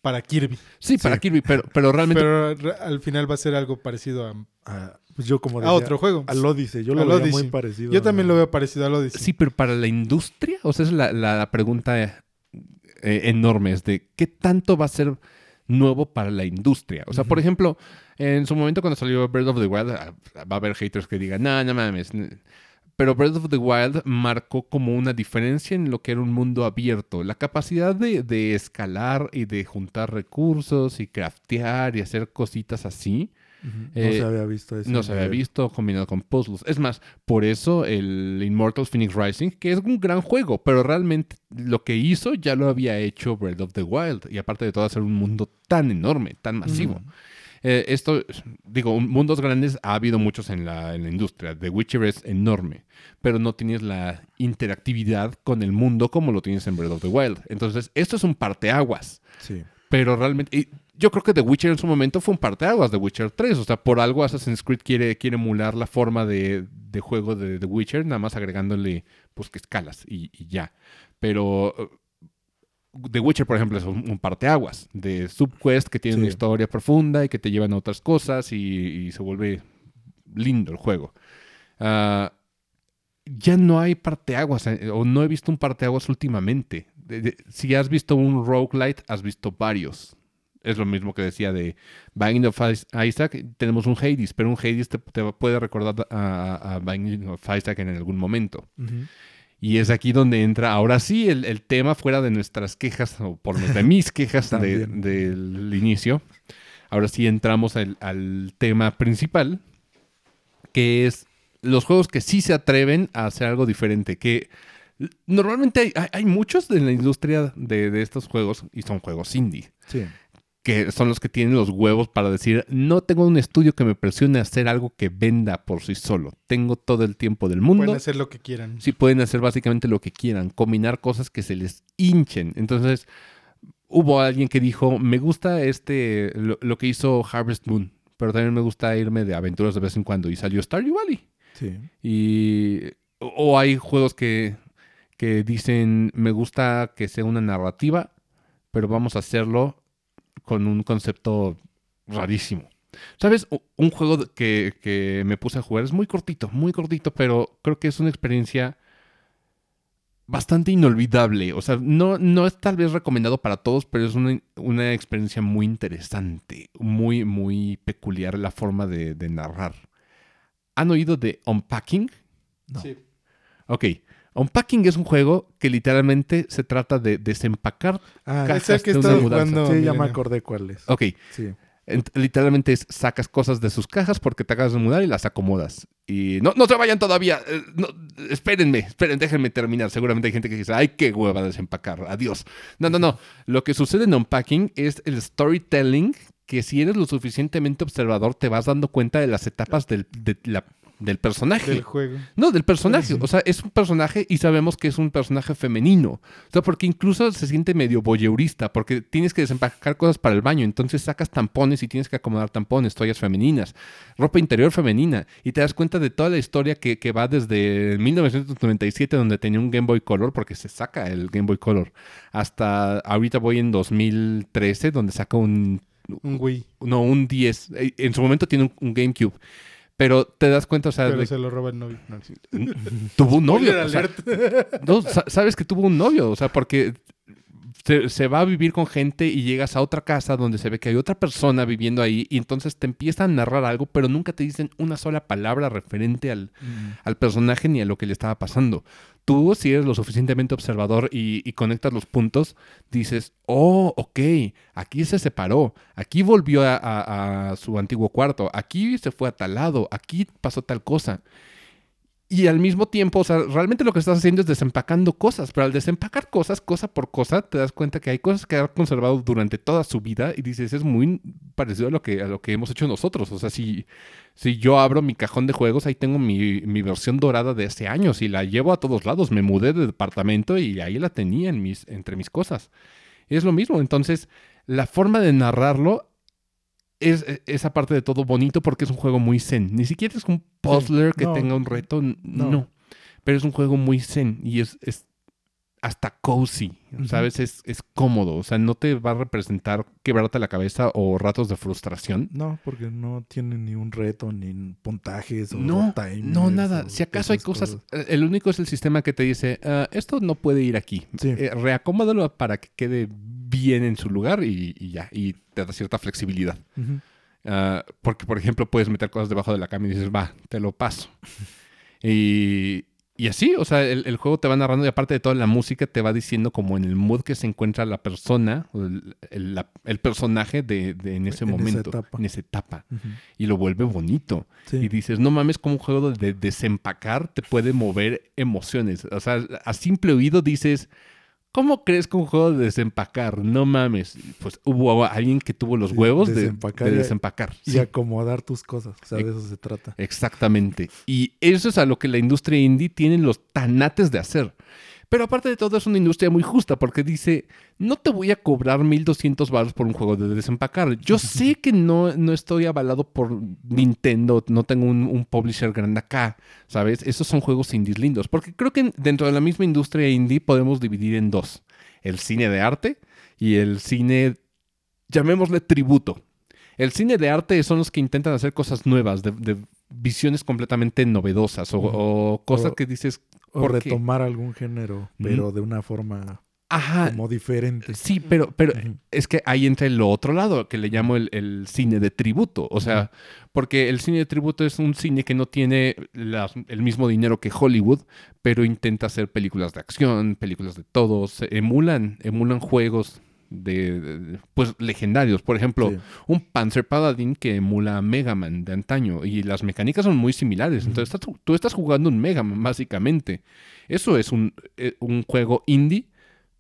para Kirby. Sí, para Sí. Kirby, pero, pero realmente. Pero al final va a ser algo parecido a, Ah, pues yo como a otro juego. Al Odyssey. Yo lo Odyssey. muy parecido. Yo también a- lo veo parecido al Odyssey. Sí, pero para la industria, o sea, es la, la pregunta eh, enorme, es de qué tanto va a ser nuevo para la industria. O sea, por Ujú. ejemplo, en su momento cuando salió Breath of the Wild, ah, va a haber haters que digan, no, no mames. Pero Breath of the Wild marcó como una diferencia en lo que era un mundo abierto. La capacidad de, de escalar y de juntar recursos y craftear y hacer cositas así. Ujú. No Eh, se había visto eso. No se había visto combinado con puzzles. Es más, por eso el Immortals Phoenix Rising, que es un gran juego, pero realmente lo que hizo ya lo había hecho Breath of the Wild. Y aparte de todo, hacer un mundo tan enorme, tan masivo. Eh, esto, digo, un- mundos grandes ha habido muchos en la, en la industria. The Witcher es enorme, pero no tienes la interactividad con el mundo como lo tienes en Breath of the Wild. Entonces, esto es un parteaguas. Sí. Pero realmente, y yo creo que The Witcher en su momento fue un parteaguas de Witcher 3. O sea, por algo Assassin's Creed quiere, quiere emular la forma de, de juego de The Witcher, nada más agregándole, pues, que escalas y, y ya. Pero eh, The Witcher, por ejemplo, es un, un parteaguas de subquest que tiene Sí. una historia profunda y que te llevan a otras cosas y, y se vuelve lindo el juego. Ah, ya no hay parteaguas, eh, o no he visto un parteaguas últimamente. De- de- si has visto un roguelite, has visto varios. Es lo mismo que decía de Binding of Is- Isaac. Tenemos un Hades, pero un Hades te, te puede recordar a, a Binding of Isaac en algún momento. Y es aquí donde entra, ahora sí, el, el tema fuera de nuestras quejas, o por de mis quejas de- del inicio. Ahora sí entramos al, al tema principal, que es los juegos que sí se atreven a hacer algo diferente. Que normalmente hay, hay- hay muchos en la industria de, de estos juegos, y son juegos indie, Sí. Que son los que tienen los huevos para decir, no tengo un estudio que me presione a hacer algo que venda por sí solo. Tengo todo el tiempo del mundo. Pueden hacer lo que quieran. Sí, pueden hacer básicamente lo que quieran, combinar cosas que se les hinchen. Entonces, hubo alguien que dijo, me gusta este, lo, lo que hizo Harvest Moon, pero también me gusta irme de aventuras de vez en cuando. Y salió Stardew Valley. Sí. Y, o, o hay juegos que, que dicen, me gusta que sea una narrativa, pero vamos a hacerlo con un concepto rarísimo. ¿Sabes? Un juego que, que me puse a jugar es muy cortito, muy cortito, pero creo que es una experiencia bastante inolvidable. O sea, no, no es tal vez recomendado para todos, pero es una, una experiencia muy interesante, muy, muy peculiar la forma de, de narrar. ¿Han oído de Unpacking? No. Sí. Ok. Unpacking es un juego que literalmente se trata de desempacar. Ah, Caja. Es el que de una mudanza. jugando. sí, ya me acordé cuál es. Ok. Sí. Literalmente es sacas cosas de sus cajas porque te acabas de mudar y las acomodas. Y no, no se vayan todavía. eh, no, espérenme, esperen, déjenme terminar. Seguramente hay gente que dice, ay, qué hueva desempacar. Adiós. No, no, no. Lo que sucede en Unpacking es el storytelling que si eres lo suficientemente observador te vas dando cuenta de las etapas del, de la- del personaje. Del juego. No, del personaje. O sea, es un personaje y sabemos que es un personaje femenino. O sea, porque incluso se siente medio voyeurista, porque tienes que desempacar cosas para el baño. Entonces sacas tampones y tienes que acomodar tampones, toallas femeninas, ropa interior femenina. Y te das cuenta de toda la historia que, que va desde 1997, donde tenía un Game Boy Color, porque se saca el Game Boy Color, hasta ahorita voy en 2013, donde saca un Un Wii. no, un 10. Eh, En su momento tiene un, un GameCube. Pero te das cuenta, o sea, Pero de- se lo roba el novio. No, sí. tuvo un novio. O sea, no, sa- sabes que tuvo un novio, o sea, porque se, se va a vivir con gente y llegas a otra casa donde se ve que hay otra persona viviendo ahí y entonces te empiezan a narrar algo, pero nunca te dicen una sola palabra referente al, Mm. al personaje ni a lo que le estaba pasando. Tú, si eres lo suficientemente observador y, y conectas los puntos, dices, oh, ok, aquí se separó, aquí volvió a, a- a su antiguo cuarto, aquí se fue a tal lado, aquí pasó tal cosa. Y al mismo tiempo, o sea, realmente lo que estás haciendo es desempacando cosas, pero al desempacar cosas, cosa por cosa, te das cuenta que hay cosas que ha conservado durante toda su vida y dices, es muy parecido a lo que, a lo que hemos hecho nosotros. O sea, si, si yo abro mi cajón de juegos, ahí tengo mi, mi versión dorada de hace años y la llevo a todos lados. Me mudé de departamento y ahí la tenía en mis, entre mis cosas. Es lo mismo. Entonces, la forma de narrarlo es es esa parte de todo bonito porque es un juego muy zen. Ni siquiera es un puzzler que No. tenga un reto, no. No. Pero es un juego muy zen y es, es hasta cozy. ¿sabes? Es, es cómodo, o sea, no te va a representar quebrarte la cabeza o ratos de frustración. No, porque no tiene ni un reto, ni puntajes o No, timers no, nada. Si acaso hay cosas, eh, el único es el sistema que te dice, "Ah, esto no puede ir aquí. Sí. Eh, reacomódalo para que quede bien en su lugar y, y ya, y te da cierta flexibilidad. Ah, porque, por ejemplo, puedes meter cosas debajo de la cama y dices, va, te lo paso. y, y así, o sea, el, el juego te va narrando y aparte de toda la música te va diciendo como en el mood que se encuentra la persona, el, el- la- el personaje de, de- en ese En momento, en esa etapa. Y lo vuelve bonito. Sí. Y dices, no mames, como un juego de desempacar te puede mover emociones. O sea, a simple oído dices, ¿cómo crees que un juego de desempacar? No mames. Pues hubo alguien que tuvo los huevos de de desempacar y, Sí, acomodar tus cosas. O sea, de eso se trata. exactamente. Y eso es a lo que la industria indie tiene los tanates de hacer. Pero aparte de todo, es una industria muy justa porque dice, no te voy a cobrar 1200 baros por un juego de desempacar. Yo sé que no, no estoy avalado por Nintendo, no tengo un, un publisher grande acá, ¿sabes? Esos son juegos indies lindos. Porque creo que dentro de la misma industria indie podemos dividir en dos. El cine de arte y el cine, llamémosle tributo. El cine de arte son los que intentan hacer cosas nuevas, de, de visiones completamente novedosas o, cosas O- que dices, O ¿Por qué? retomar algún género, pero de una forma ajá, como diferente. sí, pero, pero es que ahí entra el otro lado, que le llamo el, el cine de tributo. O sea, porque el cine de tributo es un cine que no tiene el mismo dinero que Hollywood, pero intenta hacer películas de acción, películas de todos, emulan, emulan juegos de, de- pues legendarios. Por ejemplo, Sí. un Panzer Paladin que emula a Mega Man de antaño y las mecánicas son muy similares. Entonces estás- tú estás jugando un Mega Man básicamente. Eso es un, eh, un juego indie,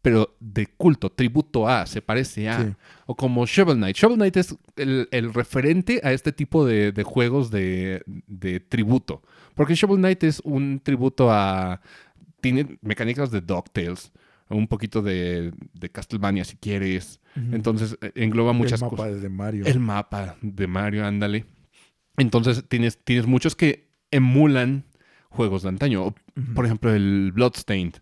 pero de culto, tributo a, se parece a. Sí. O como Shovel Knight. Shovel Knight es el, el referente a este tipo de, de juegos de, de tributo. Porque Shovel Knight es un tributo a... Tiene mecánicas de DuckTales. Un poquito de, de Castlevania si quieres. Entonces eh, engloba muchas el cosas. mapa de Mario. El mapa de Mario, ándale. Entonces tienes, tienes muchos que emulan juegos de antaño. Por ejemplo, el Bloodstained.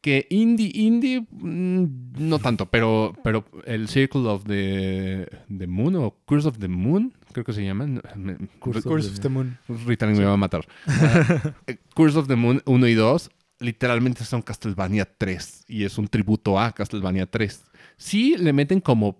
Que indie, indie, mm, no tanto, pero, pero el Circle of the, the Moon o Curse of the Moon, creo que se llama. no, me- Curse of the of the Moon. Ritalin me va a matar. Ah, eh, Curse of the Moon 1 y 2 literalmente son Castlevania 3 y es un tributo a Castlevania 3. Sí le meten como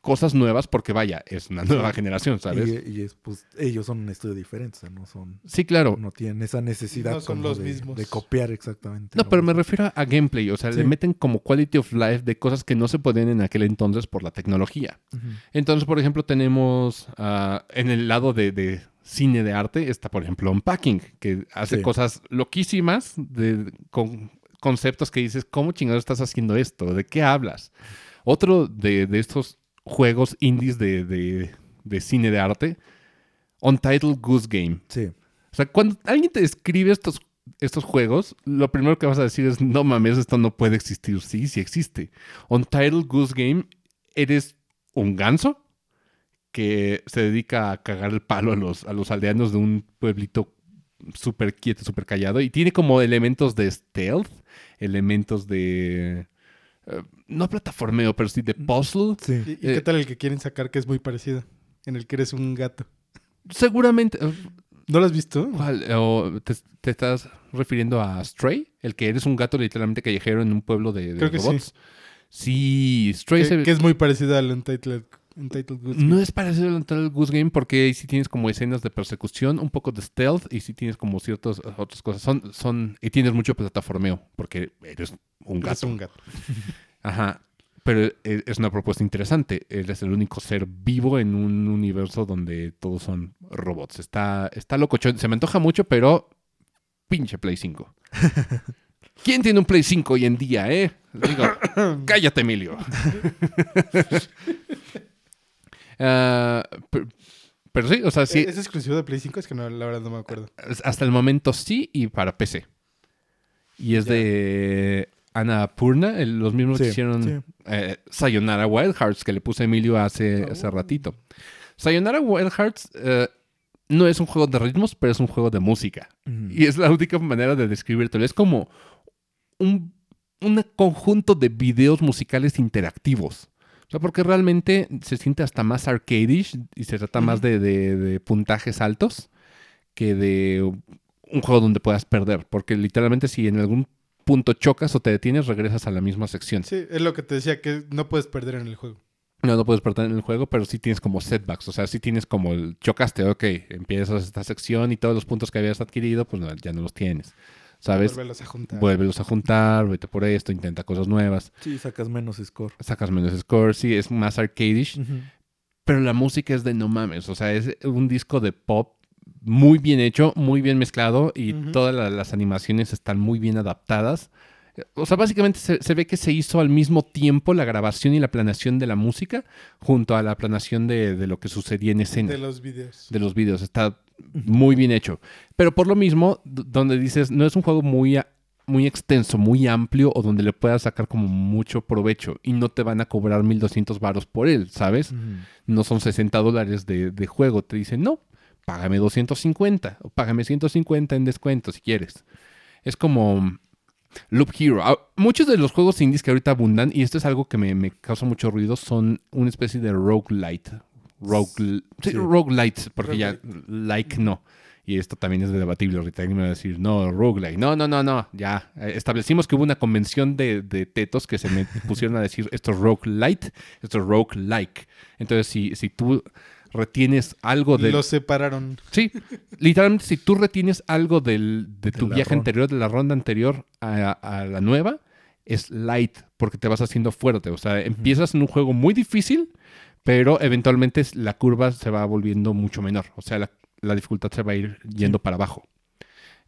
cosas nuevas porque vaya, es una nueva generación, ¿sabes? Y, y es, pues, ellos son un estudio diferente, o sea, no son, Sí, claro. no tienen esa necesidad No son como los de, mismos. de copiar exactamente. No, pero me refiero a gameplay, o sea, le meten como quality of life de cosas que no se podían en aquel entonces por la tecnología. Entonces, por ejemplo, tenemos ah, en el lado de, de cine de arte, está, por ejemplo, Unpacking, que hace Sí. cosas loquísimas de, con conceptos que dices, ¿cómo chingados estás haciendo esto? ¿De qué hablas? Otro de, de estos juegos indies de, de- de cine de arte, Untitled Goose Game. Sí, O sea, cuando alguien te describe estos, estos juegos, lo primero que vas a decir es, no mames, esto no puede existir. Sí, sí existe. Untitled Goose Game, eres un ganso que se dedica a cagar el palo a los, a los aldeanos de un pueblito súper quieto, súper callado. Y tiene como elementos de stealth, elementos de... eh, no plataformeo, pero sí de puzzle. sí. ¿Y, y Eh, qué tal el que quieren sacar que es muy parecido? En el que eres un gato. Seguramente... eh, ¿No lo has visto? ¿Cuál? ¿O te, te estás refiriendo a Stray? El que eres un gato literalmente callejero en un pueblo de, de Creo que sí. robots. Sí, Stray Que, se- que es muy parecido al Untitled, Untitled Goose No es parecido al Untitled Goose Game porque ahí sí tienes como escenas de persecución, un poco de stealth y sí tienes como ciertas otras cosas. Son, son, y tienes mucho plataformeo porque eres un gato. un gato. Ajá. Pero e- es una propuesta interesante. Eres el único ser vivo en un universo donde todos son robots. Está, está locochón. Se me antoja mucho, pero pinche Play 5. ¿Quién tiene un Play 5 hoy en día, eh? Digo, cállate, Emilio. Per- pero, sí, o sea, sí. ¿Es exclusivo de Play 5? Es que no, la verdad no me acuerdo. Hasta el momento sí y para PC. Y es Ya. de Ana Purna, el- los mismos que hicieron sí. eh, Sayonara Wild Hearts, que le puse a Emilio hace, hace ratito. Sayonara Wild Hearts eh, no es un juego de ritmos, pero es un juego de música. Ujú. Y es la única manera de describírtelo. Es como un, un conjunto de videos musicales interactivos. O sea, porque realmente se siente hasta más arcadish y se trata más de, de- de puntajes altos que de un juego donde puedas perder. Porque literalmente si en algún punto chocas o te detienes, regresas a la misma sección. Sí, es lo que te decía, que no puedes perder en el juego. No, no puedes perder en el juego, pero sí tienes como setbacks. O sea, sí tienes como el chocaste, ok, empiezas esta sección y todos los puntos que habías adquirido, pues no, ya no los tienes. ¿Sabes? Vuélvelos a juntar. Vuélvelos a juntar, vete por esto, intenta cosas nuevas, Sí, sacas menos score. sacas menos score, sí, es más arcadish, pero la música es de no mames. O sea, es un disco de pop muy bien hecho, muy bien mezclado y todas la- las animaciones están muy bien adaptadas. O sea, básicamente se, se ve que se hizo al mismo tiempo la grabación y la planeación de la música junto a la planeación de, de lo que sucedía en escena De los videos. de los vídeos. Está muy bien hecho. Pero por lo mismo, donde dices, no es un juego muy, muy extenso, muy amplio o donde le puedas sacar como mucho provecho y no te van a cobrar 1200 varos por él, ¿sabes? No son 60 dólares de, de juego. Te dicen, no, págame 250 o págame 150 en descuento si quieres. Es como Loop Hero. Ah, Muchos de los juegos indies que ahorita abundan, y esto es algo que me, me causa mucho ruido, son una especie de roguelite. Rogue, sí, roguelite, porque ya like no. Y esto también es debatible. Ahorita alguien me va a decir, no, roguelike. No, no, no, no. Ya. Eh, Establecimos que hubo una convención de, de tetos que se me pusieron a decir esto es roguelite, esto es roguelike. Entonces, si, si tú retienes algo de. Los separaron. Sí, literalmente, si tú retienes algo del, de tu viaje ronda. anterior, de la ronda anterior a, a la nueva, es light, porque te vas haciendo fuerte. O sea, empiezas en un juego muy difícil, pero eventualmente la curva se va volviendo mucho menor. O sea, la, la dificultad se va a ir yendo para abajo,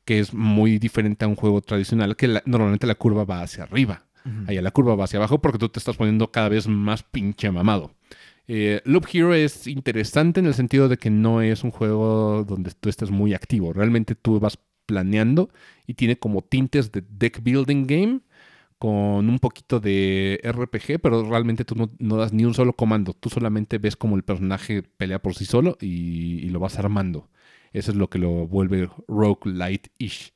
que es muy diferente a un juego tradicional, que la- normalmente la curva va hacia arriba. Allá la curva va hacia abajo porque tú te estás poniendo cada vez más pinche mamado. Eh, Loop Hero es interesante en el sentido de que no es un juego donde tú estés muy activo. Realmente tú vas planeando y tiene como tintes de deck building game con un poquito de RPG, pero realmente tú no, no das ni un solo comando. Tú solamente ves como el personaje pelea por sí solo y, y lo vas armando. Eso es lo que lo vuelve roguelite-ish.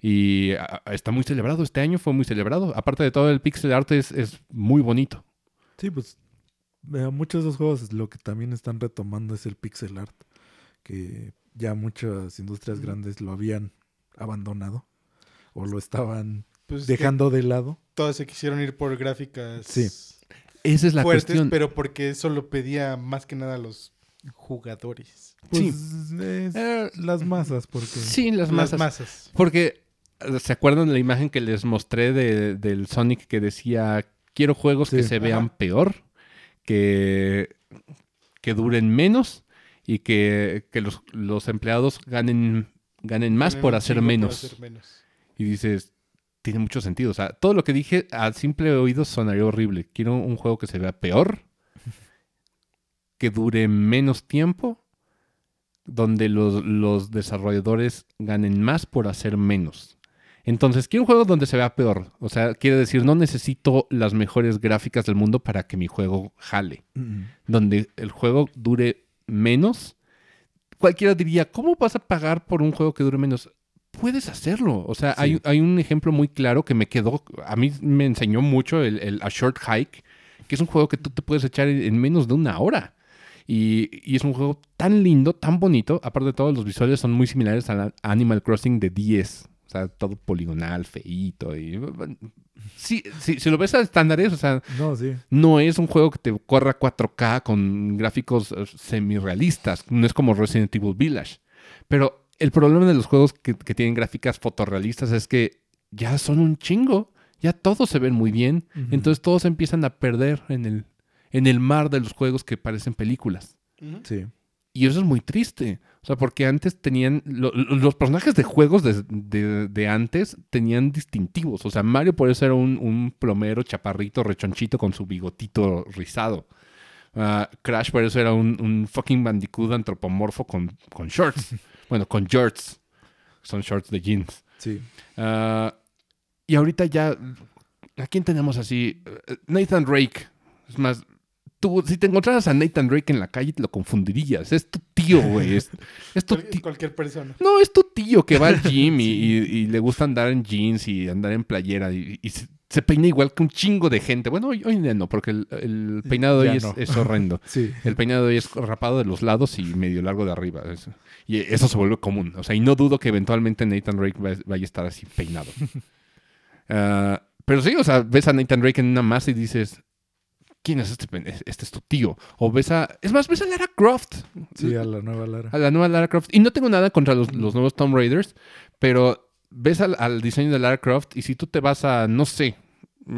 Y ah, está muy celebrado. Este año fue muy celebrado. Aparte de todo, el pixel art es, es muy bonito. Sí, pues eh, muchos de esos juegos lo que también están retomando es el pixel art, que ya muchas industrias grandes lo habían abandonado o lo estaban Pues dejando de lado. todos se quisieron ir por gráficas Sí. Esa es la fuertes, cuestión. pero porque eso lo pedía más que nada a los jugadores. Pues Sí. es Eh, las masas, porque Sí, las Las masas. Porque, ¿se acuerdan de la imagen que les mostré de- del Sonic que decía, quiero juegos que se vean Ajá. peor, que, que duren menos y que, que los, los empleados ganen, ganen más por hacer menos. Y dices, tiene mucho sentido. O sea, todo lo que dije a simple oído sonaría horrible. Quiero un juego que se vea peor, que dure menos tiempo, donde los, los desarrolladores ganen más por hacer menos. Entonces, quiero un juego donde se vea peor. O sea, quiere decir, no necesito las mejores gráficas del mundo para que mi juego jale. Mm, Donde el juego dure menos. Cualquiera diría, ¿cómo vas a pagar por un juego que dure menos? Puedes hacerlo. O sea, Sí. hay, hay un ejemplo muy claro que me quedó, a mí me enseñó mucho el, el A Short Hike, que es un juego que tú te puedes echar en, en menos de una hora. Y, y es un juego tan lindo, tan bonito. Aparte de todo, los visuales son muy similares a Animal Crossing de 10. O sea, todo poligonal, feíto. Y... Sí, sí, si lo ves a estándares, o sea, No, sí. no es un juego que te corra 4K con gráficos eh, semirealistas. No es como Resident Evil Village. Pero el problema de los juegos que, que tienen gráficas fotorrealistas es que ya son un chingo. Ya todos se ven muy bien. Entonces todos empiezan a perder en el, en el mar de los juegos que parecen películas. Sí. Y eso es muy triste. O sea, porque antes tenían. lo- lo- los personajes de juegos de, de- de antes tenían distintivos. O sea, Mario por eso era un, un plomero chaparrito, rechonchito con su bigotito rizado. Ah, Crash por eso era un, un fucking bandicoot antropomorfo con, con shorts. bueno, con shorts. Son shorts de jeans. Sí. Ah, y ahorita ya. ¿A quién tenemos así? Eh, Nathan Drake. Es más, tú, si te encontraras a Nathan Drake en la calle, te lo confundirías. Es tu tío, güey. Es, es tu ti- Cualquier persona. No, es tu tío que va al gym y, y- y le gusta andar en jeans y andar en playera. Y, y se, peina igual que un chingo de gente. Bueno, hoy, hoy no, porque el, el peinado de hoy es, no. es horrendo. Sí. El peinado de hoy es rapado de los lados y medio largo de arriba. Eso. Y eso se vuelve común. O sea, y no dudo que eventualmente Nathan Drake va- vaya a estar así peinado. Ah, pero sí, o sea, ves a Nathan Drake en una masa y dices, ¿quién es este? Este es tu tío. O ves a... Es más, ves a Lara Croft. Sí, a la nueva Lara. A la nueva Lara Croft. Y no tengo nada contra los, los nuevos Tomb Raiders, pero ves al, al diseño de Lara Croft y si tú te vas a, no sé,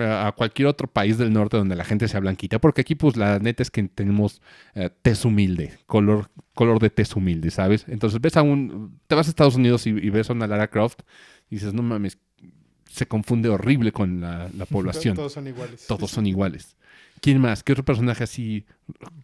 a cualquier otro país del norte donde la gente sea blanquita, porque aquí pues la neta es que tenemos eh, tez humilde, color, color de tez humilde, ¿sabes? Entonces ves a un, te vas a Estados Unidos y, y ves a una Lara Croft y dices, no mames, se confunde horrible con la, la población. Todos son iguales. Todos son iguales. ¿Quién más? ¿Qué otro personaje así?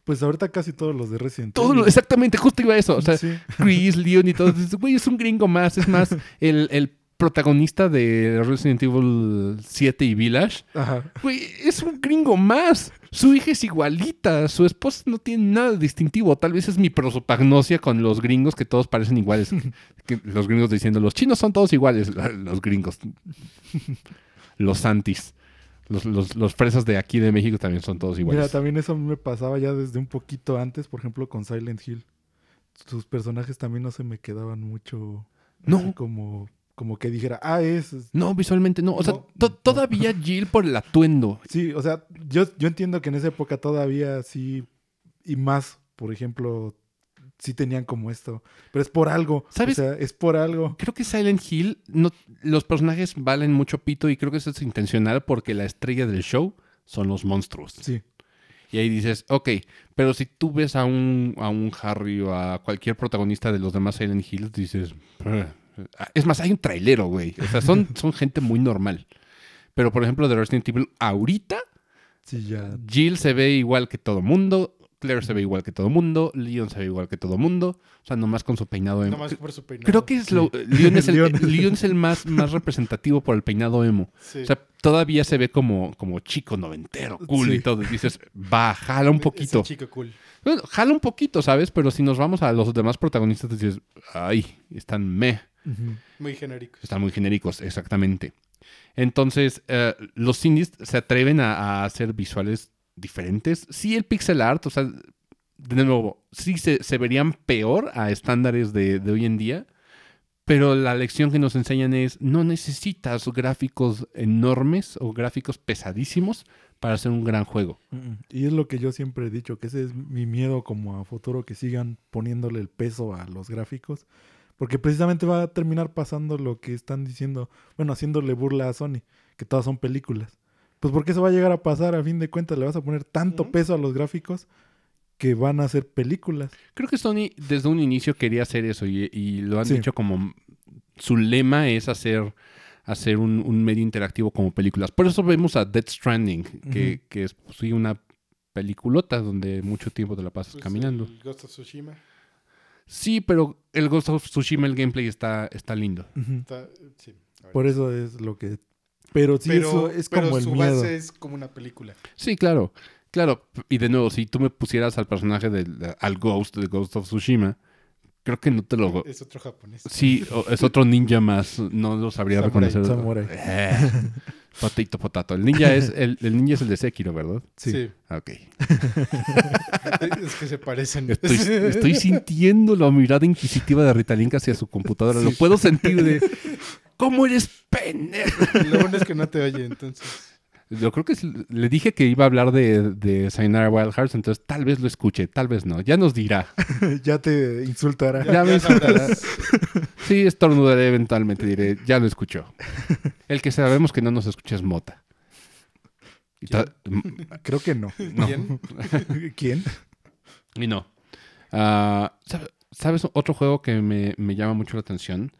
Pues ahorita casi todos los de Resident Evil. exactamente, justo iba a eso. O sea, sí. Chris, Leon y todo. Dices, Güey, es un gringo más. Es más, el, el protagonista de Resident Evil 7 y Village, Ajá. güey, es un gringo más. Su hija es igualita. Su esposa no tiene nada distintivo. Tal vez es mi prosopagnosia con los gringos que todos parecen iguales. Que los gringos diciendo, los chinos son todos iguales. Los gringos. Los santis. Los, los, los fresas de aquí de México también son todos iguales. Mira, también eso me pasaba ya desde un poquito antes, por ejemplo, con Silent Hill. Sus personajes también no se me quedaban mucho No. así como, como que dijera, ah, es. No, visualmente no. O sea, No. to- todavía Jill por el atuendo. Sí, o sea, yo, yo entiendo que en esa época todavía sí, y más, por ejemplo, sí tenían como esto. Pero es por algo. ¿Sabes? O sea, es por algo. Creo que Silent Hill, no, los personajes valen mucho pito y creo que eso es intencional porque la estrella del show son los monstruos. Sí. Y ahí dices, ok, pero si tú ves a un, a un Harry o a cualquier protagonista de los demás Silent Hills, dices. Es más, hay un trailero, güey. O sea, son, son gente muy normal. Pero por ejemplo, de Resident Evil, ahorita Sí, ya. Jill se ve igual que todo mundo, Claire se ve igual que todo mundo, Leon se ve igual que todo mundo, o sea, nomás con su peinado emo. Nomás por su peinado. Creo que es lo, Leon es el, Leon. Leon es el más, más representativo por el peinado emo. Sí. O sea, todavía se ve como, como chico noventero, cool y todo. Y dices, va, jala un Es poquito. chico cool. Bueno, jala un poquito, ¿sabes? Pero si nos vamos a los demás protagonistas, dices, ay, están meh. Muy genéricos. Están muy genéricos, exactamente. Entonces, eh, los indies se atreven a, a hacer visuales diferentes. Sí, el pixel art, o sea, de nuevo, sí se, se verían peor a estándares de, de hoy en día, pero la lección que nos enseñan es, no necesitas gráficos enormes o gráficos pesadísimos para hacer un gran juego. Mm, Y es lo que yo siempre he dicho, que ese es mi miedo como a futuro, que sigan poniéndole el peso a los gráficos. Porque precisamente va a terminar pasando lo que están diciendo, bueno, haciéndole burla a Sony, que todas son películas. Pues porque eso va a llegar a pasar, a fin de cuentas, le vas a poner tanto peso a los gráficos que van a ser películas. Creo que Sony desde un inicio quería hacer eso y, y lo han Sí. dicho como su lema es hacer, hacer un, un medio interactivo como películas. Por eso vemos a Dead Stranding, que, que es pues, sí, una peliculota donde mucho tiempo te la pasas Pues, caminando. el Ghost of Tsushima. Sí, pero el Ghost of Tsushima, el gameplay está, está lindo. Está- sí. Por eso es lo que... Pero sí, pero, eso es pero como el su miedo. base es como una película. Sí, claro. Claro, y de nuevo, si tú me pusieras al personaje del al Ghost de Ghost of Tsushima, creo que no te lo... Es otro japonés. Sí, es otro ninja más, no lo sabría Samurai, reconocer. samurai. Eh. Potato, potato. El ninja es el, el ninja es el de Sekiro, ¿verdad? Sí. Sí. Ok. es que se parecen. Estoy, estoy sintiendo la mirada inquisitiva de Ritalin hacia su computadora. Lo puedo sentir de... ¿Cómo eres pendejo? Lo bueno es que no te oye, entonces. Yo creo que le dije que iba a hablar de, de Sayonara Wild Hearts, entonces tal vez lo escuche, tal vez no. Ya nos dirá. ya te insultará. Ya me sabrás. Sí, estornudaré eventualmente, diré, ya lo escuchó. El que sabemos que no nos escucha es Mota. Y, ta- Creo que no. no. ¿Quién? ¿Quién? Y no. Ah, ¿sabe- ¿Sabes otro juego que me, me llama mucho la atención?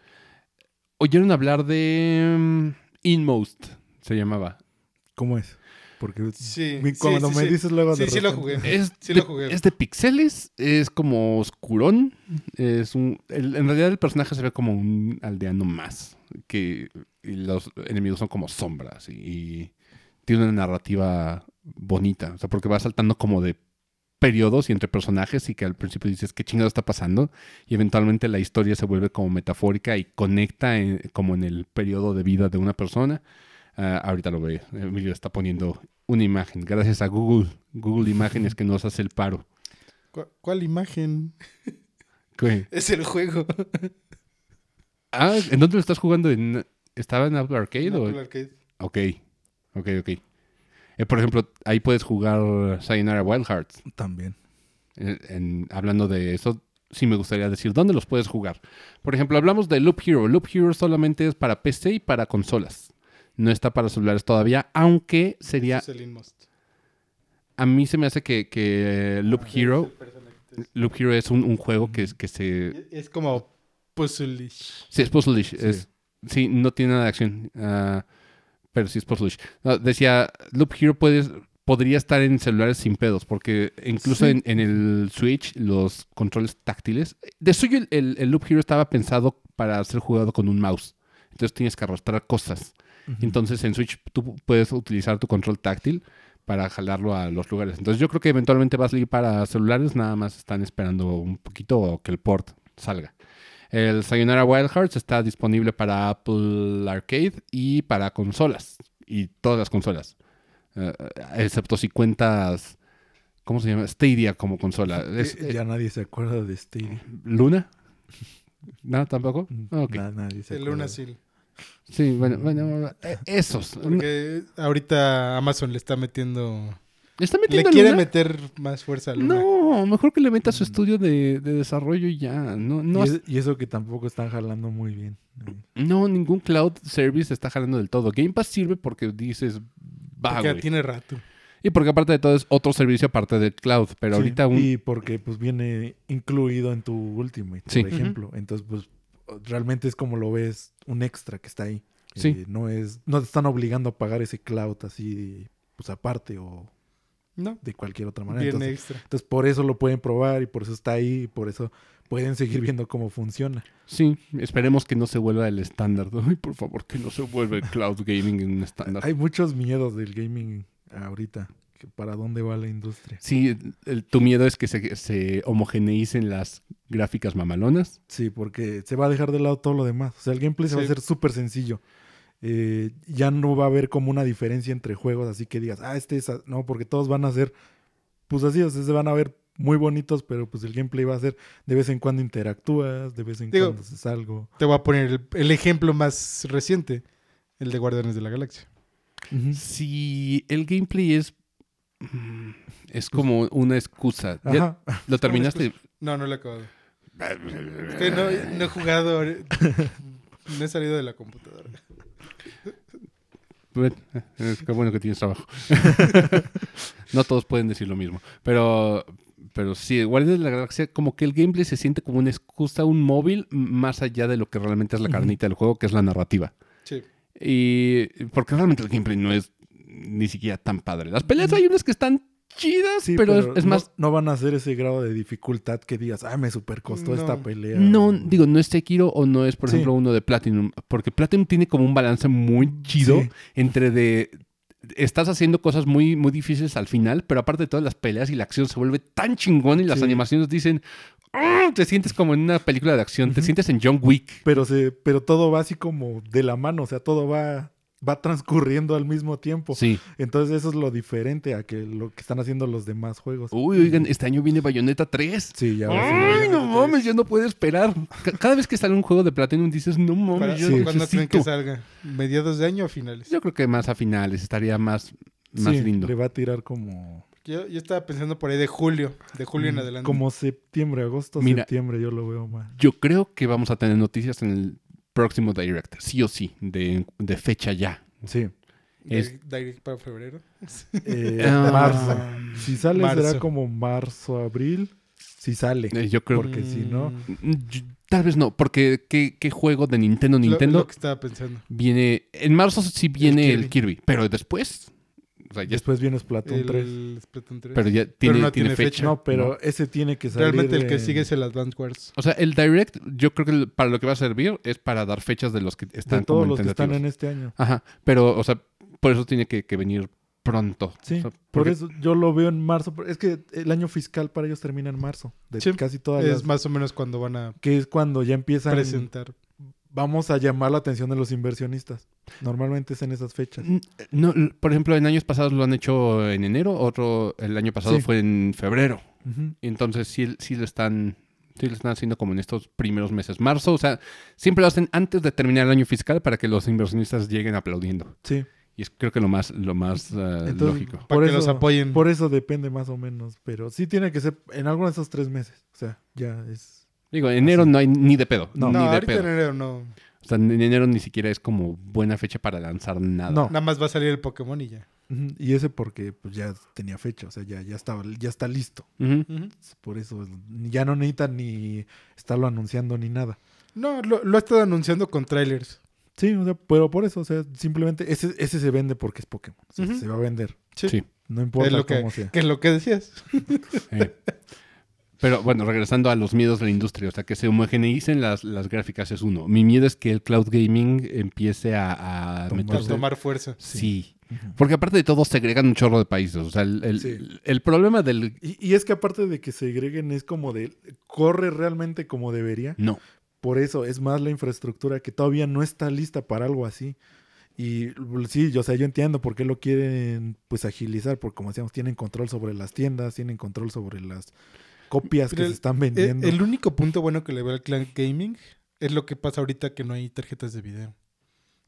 Oyeron hablar de mm, Inmost, se llamaba. ¿Cómo es? Porque Sí, mi- sí, cuando sí, me sí. dices luego de Sí, sí lo jugué. Es, Sí de, lo jugué. es de pixeles, es como oscurón. Es un, el- en realidad el personaje se ve como un aldeano más. Que y los enemigos son como sombras y, y tiene una narrativa bonita. O sea, porque va saltando como de periodos y entre personajes y que al principio dices qué chingado está pasando y eventualmente la historia se vuelve como metafórica y conecta en- como en el periodo de vida de una persona. Ah, ahorita lo ve, Emilio está poniendo una imagen gracias a Google, Google Imágenes que nos hace el paro. ¿Cu- ¿Cuál imagen? ¿Qué? Es el juego. Ah, ¿en dónde lo estás jugando? ¿En- ¿Estaba en Apple Arcade? En o- Apple Arcade. Ok, ok, ok. Eh, por ejemplo, ahí puedes jugar Sayonara Wild Hearts. También. En- en- hablando de eso, sí me gustaría decir dónde los puedes jugar. Por ejemplo, hablamos de Loop Hero. Loop Hero solamente es para PC y para consolas. No está para celulares todavía, aunque sería... Es el Inmost. A mí se me hace que, que Loop Ah, Hero... Loop Hero es un, un juego que, que se... Es como puzzleish. Sí, es puzzleish. Sí. Es, sí, no tiene nada de acción. ah, pero sí es puzzleish. No, decía, Loop Hero puedes, podría estar en celulares sin pedos, porque incluso Sí. en, en el Switch, los controles táctiles. De suyo, el, el- el Loop Hero estaba pensado para ser jugado con un mouse. Entonces tienes que arrastrar cosas. Entonces en Switch tú puedes utilizar tu control táctil para jalarlo a los lugares. Entonces yo creo que eventualmente va a salir para celulares, nada más están esperando un poquito que el port salga. El Sayonara Wild Hearts está disponible para Apple Arcade y para consolas. Y todas las consolas. Eh, excepto si cuentas... ¿Cómo se llama? Stadia como consola. Es, Eh, ya nadie se acuerda de Stadia. ¿Luna? ¿No? ¿Tampoco? Ah, ok. Na- nadie se El acuerda. Luna Seal. Sí, bueno, bueno, eh, esos. Porque ahorita Amazon le está metiendo. ¿Le está Le metiendo quiere Luna? meter más fuerza a Luna. No, mejor que le meta Mm. su estudio de, de desarrollo y ya. No, no, y, es- y eso que tampoco están jalando muy bien. no, ningún cloud service está jalando del todo. Game Pass sirve porque dices, va, Porque tiene rato. Y porque aparte de todo es otro servicio aparte del cloud. Pero Sí, ahorita un... Y porque pues viene incluido en tu Ultimate, Sí. por ejemplo. Entonces, pues realmente es como lo ves un extra que está ahí. Sí. Eh, no es, no te están obligando a pagar ese cloud así, pues aparte o No. de cualquier otra manera. Bien Entonces, extra. entonces, por eso lo pueden probar y por eso está ahí y por eso pueden seguir viendo cómo funciona. Sí, esperemos que no se vuelva el estándar. Ay, por favor, que no se vuelva el cloud gaming en un estándar. Hay muchos miedos del gaming ahorita. ¿Para dónde va la industria? Sí, el- tu miedo es que se, se homogeneicen las gráficas mamalonas. Sí, porque se va a dejar de lado todo lo demás. O sea, el gameplay se va a hacer súper sencillo. Eh, ya no va a haber como una diferencia entre juegos, así que digas, ah, este es... a-". No, porque todos van a ser, pues así, o sea, se van a ver muy bonitos, pero pues el gameplay va a ser de vez en cuando interactúas, de vez en Digo- cuando haces algo. Te voy a poner el, el ejemplo más reciente: el de Guardianes de la Galaxia. Ujú. Si el gameplay es. Es como una excusa. ¿Ya. ¿Lo terminaste? No, no lo he acabado. Es que no, no he jugado. No he salido de la computadora. Es que bueno que tienes trabajo. no todos pueden decir lo mismo. Pero, pero sí, Guardianes de la Galaxia, como que el gameplay se siente como una excusa, un móvil, más allá de lo que realmente es la carnita del juego, que es la narrativa. Sí. Y porque realmente el gameplay no es ni siquiera tan padre. Las peleas hay unas que están chidas, Sí, pero, es, es no- más. No, van a hacer ese grado de dificultad que digas, ah, me super costó esta No. pelea. No, digo, no es Sekiro o no es, por Sí. ejemplo, uno de Platinum. Porque Platinum tiene como un balance muy chido Sí. entre de. Estás haciendo cosas muy, muy difíciles al final, pero aparte de todas las peleas y la acción se vuelve tan chingón y las Sí. animaciones dicen. "Ah", Te sientes como en una película de acción, te sientes en John Wick. Pero, se, pero todo va así como de la mano, o sea, todo va va transcurriendo al mismo tiempo. Sí. Entonces eso es lo diferente a que lo que están haciendo los demás juegos. Uy, oigan, este año viene Bayonetta 3. Sí, ya va a Ay, no mames, yo no puedo esperar. Ca- Cada vez que sale un juego de Platinum dices, no Para- mames, yo sí. ¿Cuándo creen que salga? ¿Mediados de año o finales? Yo creo que más a finales, estaría más, más Sí, lindo. Le va a tirar como, Yo, yo estaba pensando por ahí de julio, de julio en adelante. Mm, como septiembre, agosto, Mira. septiembre, yo lo veo mal. Yo creo que vamos a tener noticias en el próximo Direct, sí o sí, de, de fecha ya. Sí. es- Direct- para febrero. Eh, Ah. marzo. Si sale Marzo. será como marzo, abril. Si sale. Eh, Yo creo Porque si no- Mm, Tal vez no, porque ¿qué, qué juego de Nintendo Lo- Nintendo Lo, que estaba pensando. viene... En marzo sí viene el Kirby. Kirby, pero después... O sea, ya es- Después viene Splatoon 3. El Splatoon 3. pero ya tiene, no tiene tiene fecha. fecha. No, pero ¿no? ese tiene que salir. Realmente el que en- sigue es el Advance Wars. O sea, el Direct, yo creo que para lo que va a servir es para dar fechas de los que están de todos como los que están en este año. Ajá, pero, o sea, por eso tiene que, que venir pronto. Sí, O sea, por porque- eso yo lo veo en marzo. Es que el año fiscal para ellos termina en marzo. De Sí, casi todas Es las... más o menos cuando van a Que es cuando ya empiezan... presentar. Vamos a llamar la atención de los inversionistas. Normalmente es en esas fechas. N- No, por ejemplo, en años pasados lo han hecho en enero, otro el año pasado Sí. fue en febrero. Ujú. Entonces sí, sí lo están sí lo están haciendo como en estos primeros meses. Marzo, o sea, siempre lo hacen antes de terminar el año fiscal para que los inversionistas lleguen aplaudiendo. Sí. Y es creo que lo más, lo más eh, Entonces, lógico. Para Por que eso- los apoyen. Por eso depende más o menos. Pero sí tiene que ser en alguno de esos tres meses. O sea, ya es... Digo, en enero Así. no hay ni de pedo. No. no, ni de ahorita pedo. en enero no. O sea, en enero ni siquiera es como buena fecha para lanzar nada. No. Nada más va a salir el Pokémon y ya. Y ese porque pues ya tenía fecha. O sea, ya, ya, estaba, ya está listo. Por eso ya no necesitan ni estarlo anunciando ni nada. No, lo, lo ha estado anunciando con trailers. Sí, o sea, pero por eso, o sea, simplemente ese, ese se vende porque es Pokémon. O sea. Se va a vender. Sí. Sí. No importa Es lo que- cómo sea. Que es lo que decías. Eh. Pero bueno, regresando a los miedos de la industria, o sea, que se homogeneicen las, las gráficas es uno. Mi miedo es que el cloud gaming empiece a, a Tomar- meterse- tomar fuerza. Sí. Porque aparte de todo, segregan un chorro de países. O sea, el, el- Sí. el problema del... Y, y es que aparte de que segreguen, es como de. Corre realmente como debería. No. Por eso es más la infraestructura que todavía no está lista para algo así. Y sí, yo, o sea, yo entiendo por qué lo quieren pues agilizar, porque como decíamos, tienen control sobre las tiendas, tienen control sobre las copias Pero que el- se están vendiendo. el único punto bueno que le veo al clan gaming es lo que pasa ahorita que no hay tarjetas de video.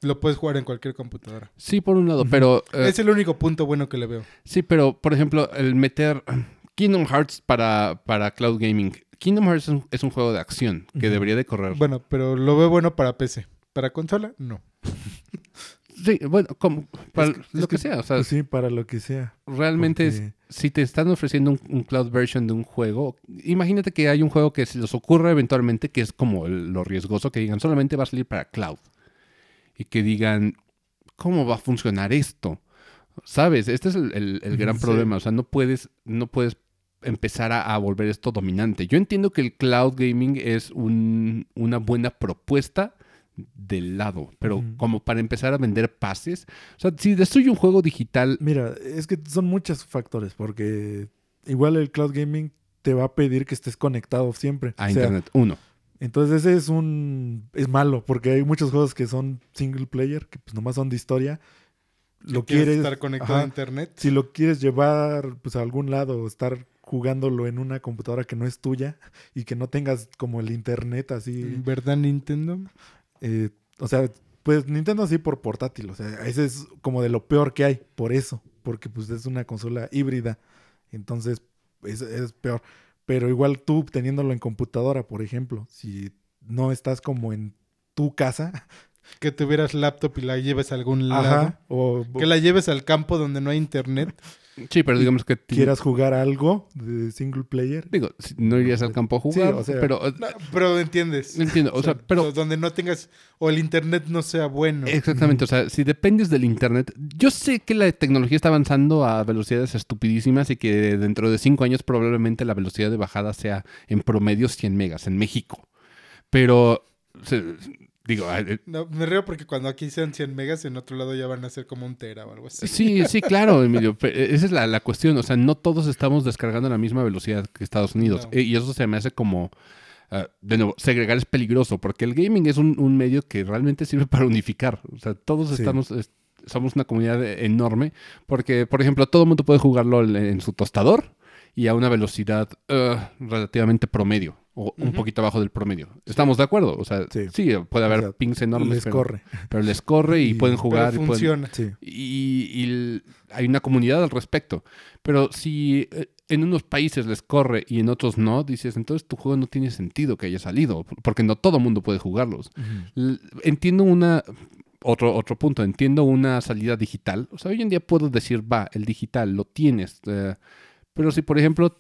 Lo puedes jugar en cualquier computadora. Sí, por un lado, pero... eh, es el único punto bueno que le veo. Sí, pero por ejemplo, el meter Kingdom Hearts para, para cloud gaming. Kingdom Hearts es un, es un juego de acción que debería de correr. Bueno, pero lo veo bueno para PC. Para consola, no. Sí, bueno, como, para Es lo es que, que- sea. O sea, Pues sí, para lo que sea. realmente es, si te están ofreciendo un, un cloud version de un juego, imagínate que hay un juego que se les ocurra eventualmente que es como el- lo riesgoso, que digan solamente va a salir para cloud. Y que digan, ¿cómo va a funcionar esto? ¿Sabes? Este es el, el- el gran Sí. problema. O sea, no puedes, no puedes empezar a, a volver esto dominante. Yo entiendo que el cloud gaming es un- una buena propuesta del lado, pero como para empezar a vender pases, o sea, si destruye un juego digital, Mira, es que son muchos factores, porque igual el cloud gaming te va a pedir que estés conectado siempre. a O sea, internet, uno. Entonces ese es un... es malo, porque hay muchos juegos que son single player, que pues nomás son de historia. Lo Que quieres quieres... estar conectado ajá. a internet. si lo quieres llevar pues a algún lado o estar jugándolo en una computadora que no es tuya y que no tengas como el internet así, ¿Verdad, Nintendo? Eh, o sea, pues Nintendo sí por portátil, o sea, ese es como de lo peor que hay, por eso, porque pues es una consola híbrida, entonces es, es peor, pero igual tú teniéndolo en computadora, por ejemplo, si no estás como en tu casa, Que tuvieras laptop y la lleves a algún lado. ajá, o Que la lleves al campo donde no hay internet. Sí, pero digamos que... quieras jugar algo de single player, Digo, no irías al campo a jugar, Sí, o sea- pero... eh, No, pero entiendes. Entiendo, o sea, pero... donde no tengas. O el internet no sea bueno. Exactamente, o sea, si dependes del internet, yo sé que la tecnología está avanzando a velocidades estupidísimas y que dentro de cinco años probablemente la velocidad de bajada sea en promedio 100 megas en México. Pero, se- digo, eh, No, me río porque cuando aquí sean 100 megas, en otro lado ya van a ser como un tera o algo así. sí, sí, claro, Emilio, pe- esa es la, la cuestión, o sea, no todos estamos descargando a la misma velocidad que Estados Unidos. No. Eh, Y eso se me hace como... ah, de nuevo, segregar es peligroso porque el gaming es un, un medio que realmente sirve para unificar. O sea, todos Sí. estamos, es- somos una comunidad enorme porque, por ejemplo, todo el mundo puede jugarlo en, en su tostador y a una velocidad uh, relativamente promedio o un Ujú. poquito abajo del promedio. ¿Estamos de acuerdo? O sea, sí, Sí. puede haber O sea, pings enormes, Les pero, corre. pero les corre y, Y- pueden Pero jugar. y pueden- funciona. Sí. y, y hay una comunidad al respecto. Pero si eh, en unos países les corre y en otros no, dices, entonces tu juego no tiene sentido que haya salido, porque no todo mundo puede jugarlos. L- Entiendo una... Otro, otro punto, entiendo una salida digital. O sea, hoy en día puedo decir, va, el digital, lo tienes. eh, pero si, por ejemplo,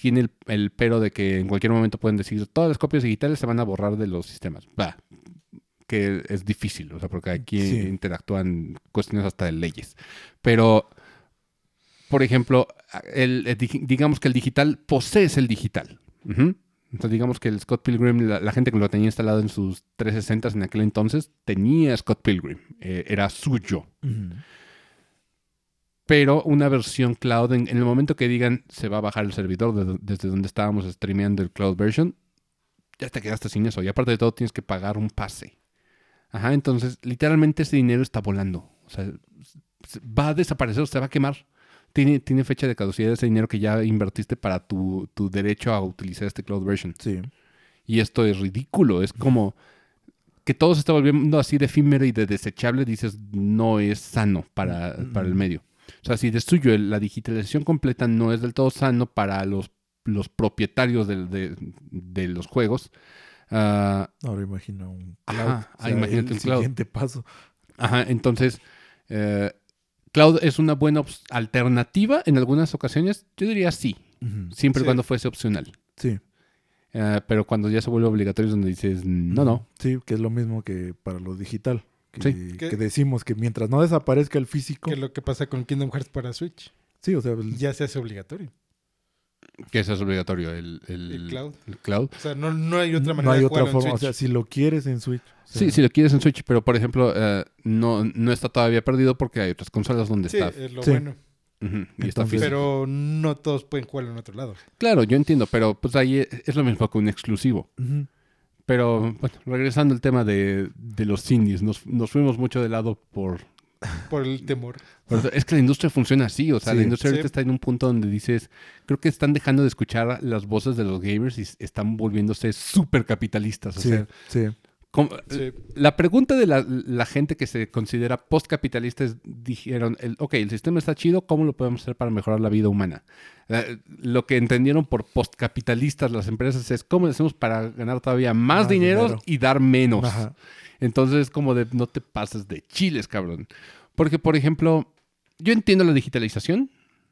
tiene el, el pero de que en cualquier momento pueden decir, todas las copias digitales se van a borrar de los sistemas. Va, que es difícil, o sea, porque aquí Sí. interactúan cuestiones hasta de leyes. Pero, por ejemplo, el, el digamos que el digital posee el digital. Ujú. Entonces, digamos que el Scott Pilgrim, la, la gente que lo tenía instalado en sus 360 en aquel entonces, tenía Scott Pilgrim. eh, era suyo. Ujú. Pero una versión cloud, en, en el momento que digan se va a bajar el servidor de do- desde donde estábamos streameando el cloud version, ya te quedaste sin eso. Y aparte de todo, tienes que pagar un pase. Ajá, entonces literalmente ese dinero está volando. O sea, va a desaparecer, se va a quemar. Tiene, tiene fecha de caducidad ese dinero que ya invertiste para tu, tu derecho a utilizar este cloud version. Sí. Y esto es ridículo. Es como que todo se está volviendo así de efímero y de desechable. Dices, no es sano para, para el medio. O sea, si destruyo la digitalización completa no es del todo sano para los, los propietarios de, de los juegos. Ah, Ahora imagina un Ajá, cloud. ah, O sea, imagínate el un cloud. siguiente paso. Ajá, entonces, eh, cloud es una buena alternativa en algunas ocasiones. Yo diría sí, siempre y Sí. cuando fuese opcional. Sí. Eh, pero cuando ya se vuelve obligatorio es donde dices, no, no. Sí, que es lo mismo que para lo digital. Que, Sí. que Que- decimos que mientras no desaparezca el físico. Que es lo que pasa con Kingdom Hearts para Switch. Sí, o sea, el- Ya se hace obligatorio. Que eso es obligatorio, el, el- El cloud. el cloud. O sea, no, no hay otra no manera hay de otra jugarlo en forma. O sea, si lo quieres en Switch. o sea, Sí, si lo quieres en Switch, pero por ejemplo, eh, no, no está todavía perdido porque hay otras consolas donde Sí, está. es lo Sí. bueno. Ujú, y está Entonces- físico. Pero no todos pueden jugarlo en otro lado. Claro, yo entiendo, pero pues ahí es es lo mismo que un exclusivo. Pero bueno, regresando al tema de, de los indies, nos, nos fuimos mucho de lado por, Por el temor. por eso- Es que la industria funciona así, o sea, la Sí. industria ahorita Sí. está en un punto donde dices, creo que están dejando de escuchar las voces de los gamers y están volviéndose súper capitalistas. O Sí, sea, sí. ¿Cómo- Sí. La pregunta de la, la gente que se considera postcapitalista es, dijeron, el, ok, el sistema está chido, ¿cómo lo podemos hacer para mejorar la vida humana? Eh, lo que entendieron por postcapitalistas las empresas es, ¿cómo le hacemos para ganar todavía más, Más dinero, dinero. y dar menos? Ajá. Entonces es como de, no te pases de chiles, cabrón. Porque, por ejemplo, yo entiendo la digitalización,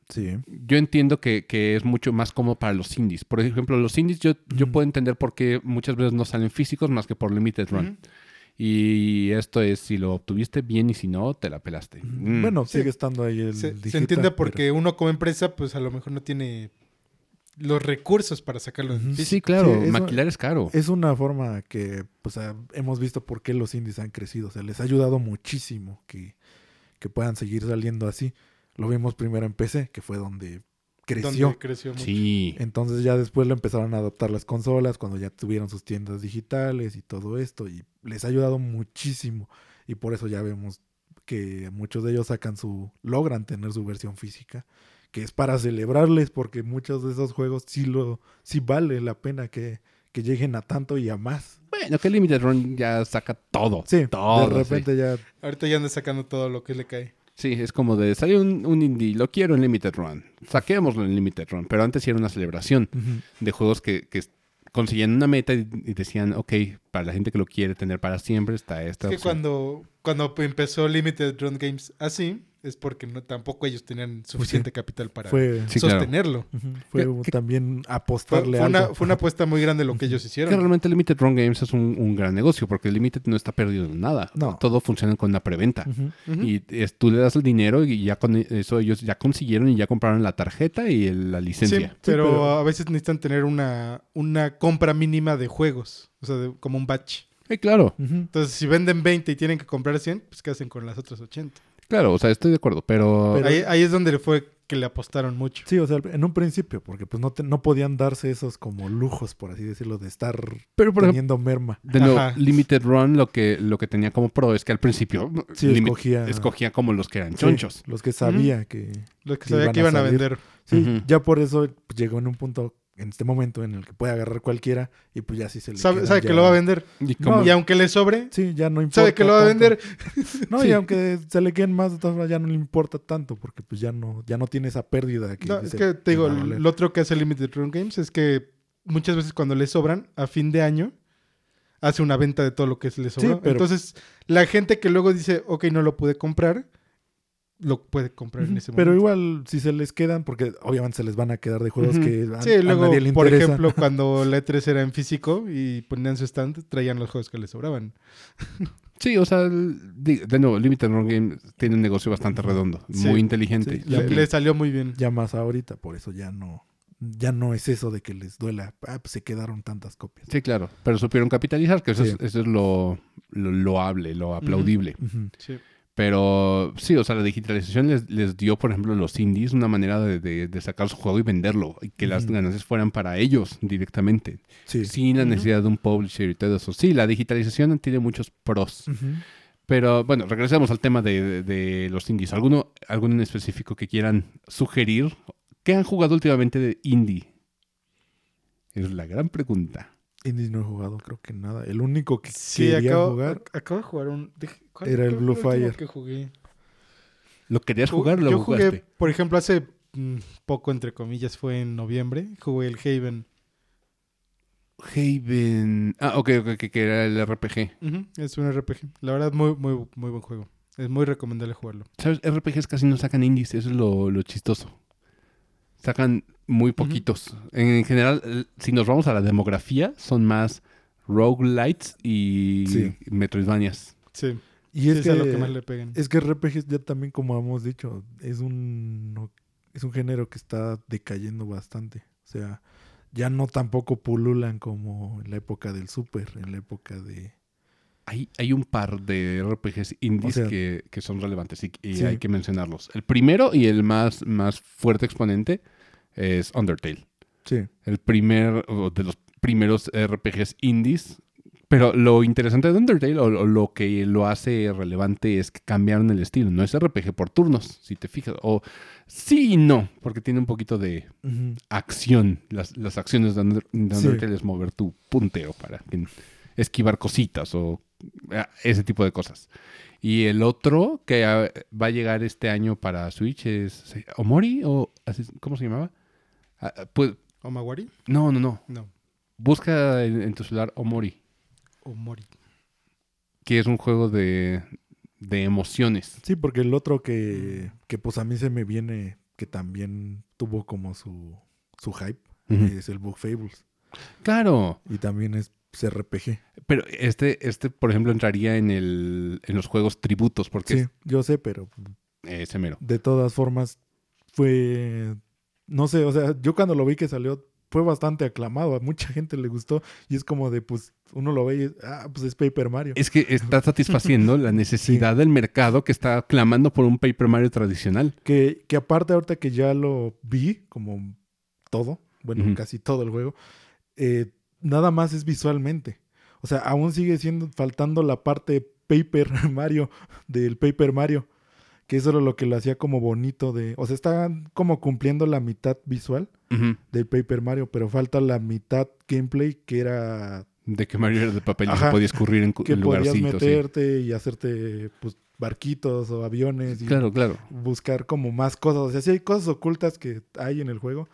Sí. yo entiendo que, que es mucho más cómodo para los indies. Por ejemplo, los indies yo, yo puedo entender por qué muchas veces no salen físicos más que por limited run. Y esto es, si lo obtuviste bien y si no, te la pelaste. Mm. Bueno, Sí. sigue estando ahí el Se, se entiende pero- porque uno como empresa, pues a lo mejor no tiene los recursos para sacarlo en físico. sí, claro, Sí, eso- maquilar es caro. Es una forma que pues, hemos visto por qué los indies han crecido. O sea, les ha ayudado muchísimo que, que puedan seguir saliendo así. Lo vimos primero en PC, que fue donde creció. Donde creció mucho. Sí. Entonces ya después lo empezaron a adoptar las consolas cuando ya tuvieron sus tiendas digitales y todo esto. Y les ha ayudado muchísimo. Y por eso ya vemos que muchos de ellos sacan su. logran tener su versión física. Que es para celebrarles, porque muchos de esos juegos sí lo, sí vale la pena que, que lleguen a tanto y a más. Bueno, que Limited Run ya saca todo. Sí, todo. de repente ya. Ahorita ya anda sacando todo lo que le cae. Sí, es como de, salió un, un indie, lo quiero en Limited Run. Saquémoslo en Limited Run. Pero antes sí era una celebración de juegos que, que conseguían una meta y, y decían, ok, para la gente que lo quiere tener para siempre está esta Es que opción. cuando, cuando empezó Limited Run Games así, es porque no, tampoco ellos tenían suficiente capital para Fue, Sí, claro. sostenerlo. fue ¿Qué- qué- también apostarle fue una, algo. fue una apuesta muy grande lo que ellos Que hicieron. realmente Limited Run Games es un, un gran negocio porque Limited no está perdido en nada. No. Todo funciona con una preventa. Y es- tú le das el dinero y ya con eso ellos ya consiguieron y ya compraron la tarjeta y el- la Sí, licencia. pero, pero- a veces necesitan tener una, una compra mínima de juegos. O sea, de- como un batch. Eh, claro. Entonces, si venden 20 y tienen que comprar 100, pues ¿qué hacen con las otras 80? Claro, o sea, estoy de acuerdo, pero, Pero- ahí, ahí es donde le fue que le apostaron mucho. Sí, o sea, en un principio, porque pues no, te- no podían darse esos como lujos, por así decirlo, de estar Pero por ejemplo, teniendo merma. de Ajá. Limited Run lo que, lo que tenía como pro es que al principio Sí, escogía, escogía como los que eran sí, chonchos. los que sabía que... Los que que sabía iban que a iban a vender. Sí, ya por eso pues, llegó en un punto, en este momento, en el que puede agarrar cualquiera y pues ya sí se le Sabe, sabe que lo va a vender. Y aunque le sobre, Sí, ya no importa sabe que lo va a tanto. vender. No, Sí. y aunque se le queden más, de todas formas ya no le importa tanto, porque pues ya no, ya no tiene esa pérdida que No, es que te digo, lo otro que hace Limited Run Games es que muchas veces cuando le sobran, a fin de año, hace una venta de todo lo que le sobró. pero- Entonces, la gente que luego dice, ok, no lo pude comprar, lo puede comprar en ese Pero momento. igual, si se les quedan, porque obviamente se les van a quedar de juegos Ujú. que a, Sí, a luego, nadie le por interesa. ejemplo, cuando la E3 era en físico y ponían su stand, traían los juegos que les sobraban. Sí, o sea, de nuevo, Limited Run Game tiene un negocio bastante redondo, Sí. muy inteligente. Sí, Le, Ya. le salió muy bien. ya más ahorita, por eso ya no, ya no es eso de que les duela, ah, pues se quedaron tantas copias. Sí, claro, pero supieron capitalizar, que eso, Sí. es, eso es lo, lo loable, lo aplaudible. Sí. Pero sí, o sea, la digitalización les, les dio, por ejemplo, a los indies una manera de, de- de sacar su juego y venderlo, y que las ganancias fueran para ellos directamente, Sí. sin la necesidad de un publisher y todo eso. Sí, la digitalización tiene muchos pros. Pero bueno, regresemos al tema de, de- de los indies. ¿Alguno, ¿Alguno en específico que quieran sugerir? ¿Qué han jugado últimamente de indie? Es la gran pregunta. Indies no he jugado, creo que nada. El único que Sí, quería acabo, jugar, ac- acabo de jugar un... dije, ¿cuál- Era el Blue Fire. que jugué? ¿Lo querías Ju- jugar lo Yo jugaste? jugué, por ejemplo, hace mm, poco, entre comillas, fue en noviembre, jugué el Haven. Haven. Ah, ok, ok, que, que era el RPG. Es un RPG. La verdad, muy, muy, muy buen juego. Es muy recomendable jugarlo. ¿Sabes? RPGs casi no sacan indies, eso es lo, lo chistoso. Sacan muy poquitos. En general, si nos vamos a la demografía, son más roguelites y Sí. metroidvanias. Sí, y sí, es, es que, a lo que más le pegan. es que RPGs ya también, como hemos dicho, es un, es un género que está decayendo bastante. O sea, ya no tampoco pululan como en la época del Super, en la época de... Hay, hay un par de RPGs indies O sea- que, que son relevantes y, y Sí. hay que mencionarlos. El primero y el más, más fuerte exponente es Undertale. Sí, El primer, de los primeros RPGs indies. Pero lo interesante de Undertale, o, lo que lo hace relevante, es que cambiaron el estilo. No es RPG por turnos, si te fijas. O sí y no, porque tiene un poquito de acción. Las, las acciones de, Under- de Sí. Undertale es mover tu punteo para esquivar cositas o ah, ese tipo de cosas. Y el otro que ah, va a llegar este año para Switch es. Omori o ¿cómo se llamaba? Ah, ah, pues ¿Omawari? no, no, no. No. Busca en, en tu celular Omori, Omori. que es un juego de, de emociones. Sí, porque el otro que, que pues a mí se me viene, que también tuvo como su, su hype, es el Book Fables. Claro, Y también es pues, RPG. pero este, este por ejemplo, entraría en, el, en los juegos tributos, porque Sí, yo sé, pero es eh, ese mero. de todas formas fue, no sé, o sea, yo cuando lo vi que salió fue bastante aclamado, a mucha gente le gustó y es como de, pues, uno lo ve y, ah, pues es Paper Mario. Es que está satisfaciendo la necesidad del mercado que está clamando por un Paper Mario tradicional. Que, que aparte ahorita que ya lo vi, como todo, bueno, casi todo el juego, eh, nada más es visualmente. O sea, aún sigue siendo faltando la parte Paper Mario del Paper Mario, que eso era lo que lo hacía como bonito de, o sea, están como cumpliendo la mitad visual del Paper Mario, pero falta la mitad gameplay que era De que Mario era de papel y se podía escurrir en, que podías sí. meterte y hacerte pues barquitos o aviones y Claro, claro. buscar como más cosas. O sea, sí hay cosas ocultas que hay en el juego,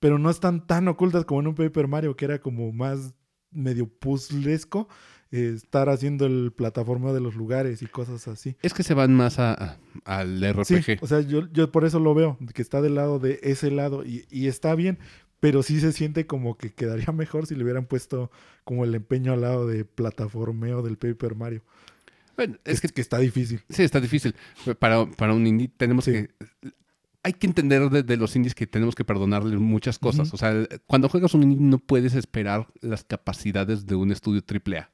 pero no están tan ocultas como en un Paper Mario, que era como más medio puzzlesco, eh, estar haciendo el plataforma de los lugares y cosas así. Es que se van más a, a- al Sí, RPG. o sea, yo, yo por eso lo veo, que está del lado de ese lado y, y está bien, pero sí se siente como que quedaría mejor si le hubieran puesto como el empeño al lado de plataformeo del Paper Mario. Bueno, es que que, está difícil. sí, está difícil. Para, para un indie tenemos Sí. que... Hay que entender de, de los indies que tenemos que perdonarle muchas cosas. O sea, cuando juegas un indie no puedes esperar las capacidades de un estudio AAA.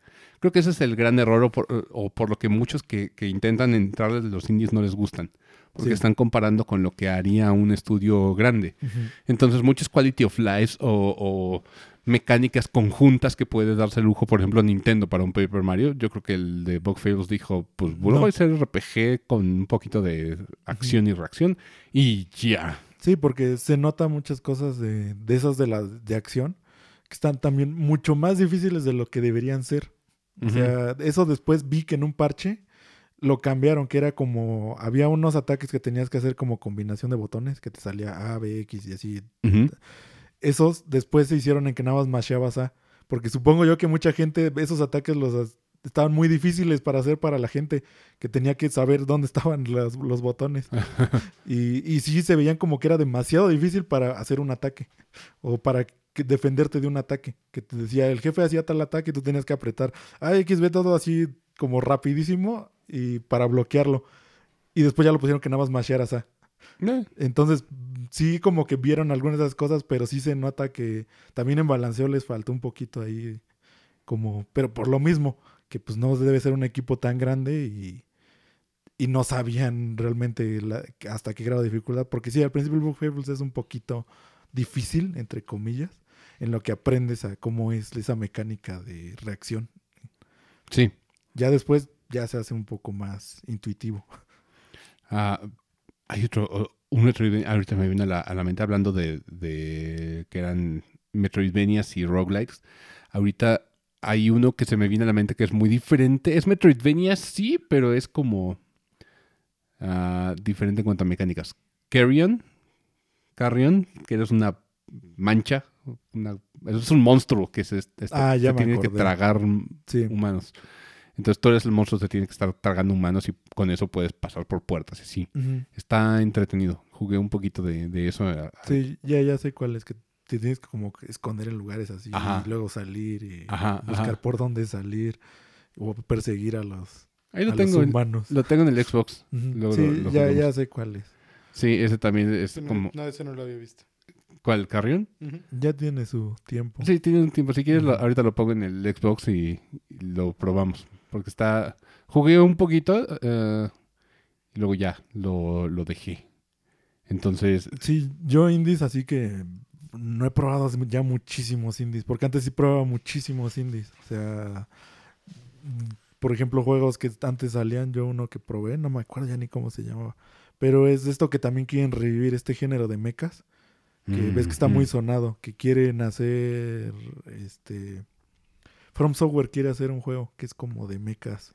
Creo que ese es el gran error o por, o por lo que muchos que, que intentan entrarle de los indies no les gustan. porque Sí. están comparando con lo que haría un estudio grande. Entonces, muchos quality of life o, o mecánicas conjuntas que puede darse el lujo, por ejemplo, Nintendo para un Paper Mario. Yo creo que el de Bug Fables dijo, pues voy No. a hacer RPG con un poquito de acción y reacción y ya. Sí, porque se nota muchas cosas de, de esas de, la, de acción que están también mucho más difíciles de lo que deberían ser. O sea, eso después vi que en un parche lo cambiaron, que era como, había unos ataques que tenías que hacer como combinación de botones, que te salía A, B, X y así. Esos después se hicieron en que nada más masheabas A, porque supongo yo que mucha gente, esos ataques los estaban muy difíciles para hacer para la gente, que tenía que saber dónde estaban las- los botones. y, y sí se veían como que era demasiado difícil para hacer un ataque, o para que- defenderte de un ataque, que te decía, el jefe hacía tal ataque y tú tenías que apretar A, X, B, todo así como rapidísimo y para bloquearlo. Y después ya lo pusieron que nada más mashearas A. Entonces, sí como que vieron algunas de esas cosas, pero sí se nota que también en balanceo les faltó un poquito ahí, como, pero por lo mismo, que pues no debe ser un equipo tan grande y, y no sabían realmente la- hasta qué grado de dificultad, porque sí, al principio el Bug Fables es un poquito difícil, entre comillas, en lo que aprendes a cómo es esa mecánica de reacción. sí. Ya después ya se hace un poco más intuitivo. Ah, hay otro, un Metroidvania, ahorita me viene a la, a la mente hablando de, de que eran Metroidvanias y roguelikes. Ahorita hay uno que se me viene a la mente que es muy diferente. Es Metroidvania, sí, pero es como ah, diferente en cuanto a mecánicas. Carrion, Carrion, que eres una mancha, una- es un monstruo que se, está- Ah, se tiene que tragar Sí. humanos. Entonces tú eres el monstruo que tiene que estar tragando humanos y con eso puedes pasar por puertas y. Está entretenido. Jugué un poquito de, de eso. Sí, ya, ya sé cuál es, que te tienes que como esconder en lugares así Ajá. y luego salir y Ajá, buscar ajá. por dónde salir o perseguir a los, Ahí a lo los en- humanos. Lo tengo en el Xbox. Luego sí, lo- lo ya, ya sé cuál es. Sí, ese también es Ese no, como... no, ese no lo había visto. ¿Cuál? ¿Carrion? Ujú. Ya tiene su tiempo. Sí, tiene un tiempo. Si quieres, lo- ahorita lo pongo en el Xbox y, y lo probamos. Porque está... Jugué un poquito eh, y luego ya lo, lo dejé. Entonces, Sí, yo indies, así que no he probado ya muchísimos indies, porque antes sí probaba muchísimos indies. O sea, mm, por ejemplo, juegos que antes salían, yo uno que probé, no me acuerdo ya ni cómo se llamaba, pero es esto que también quieren revivir este género de mechas, que ves que está muy mm, sonado, que quieren hacer, este, From Software quiere hacer un juego que es como de mechas.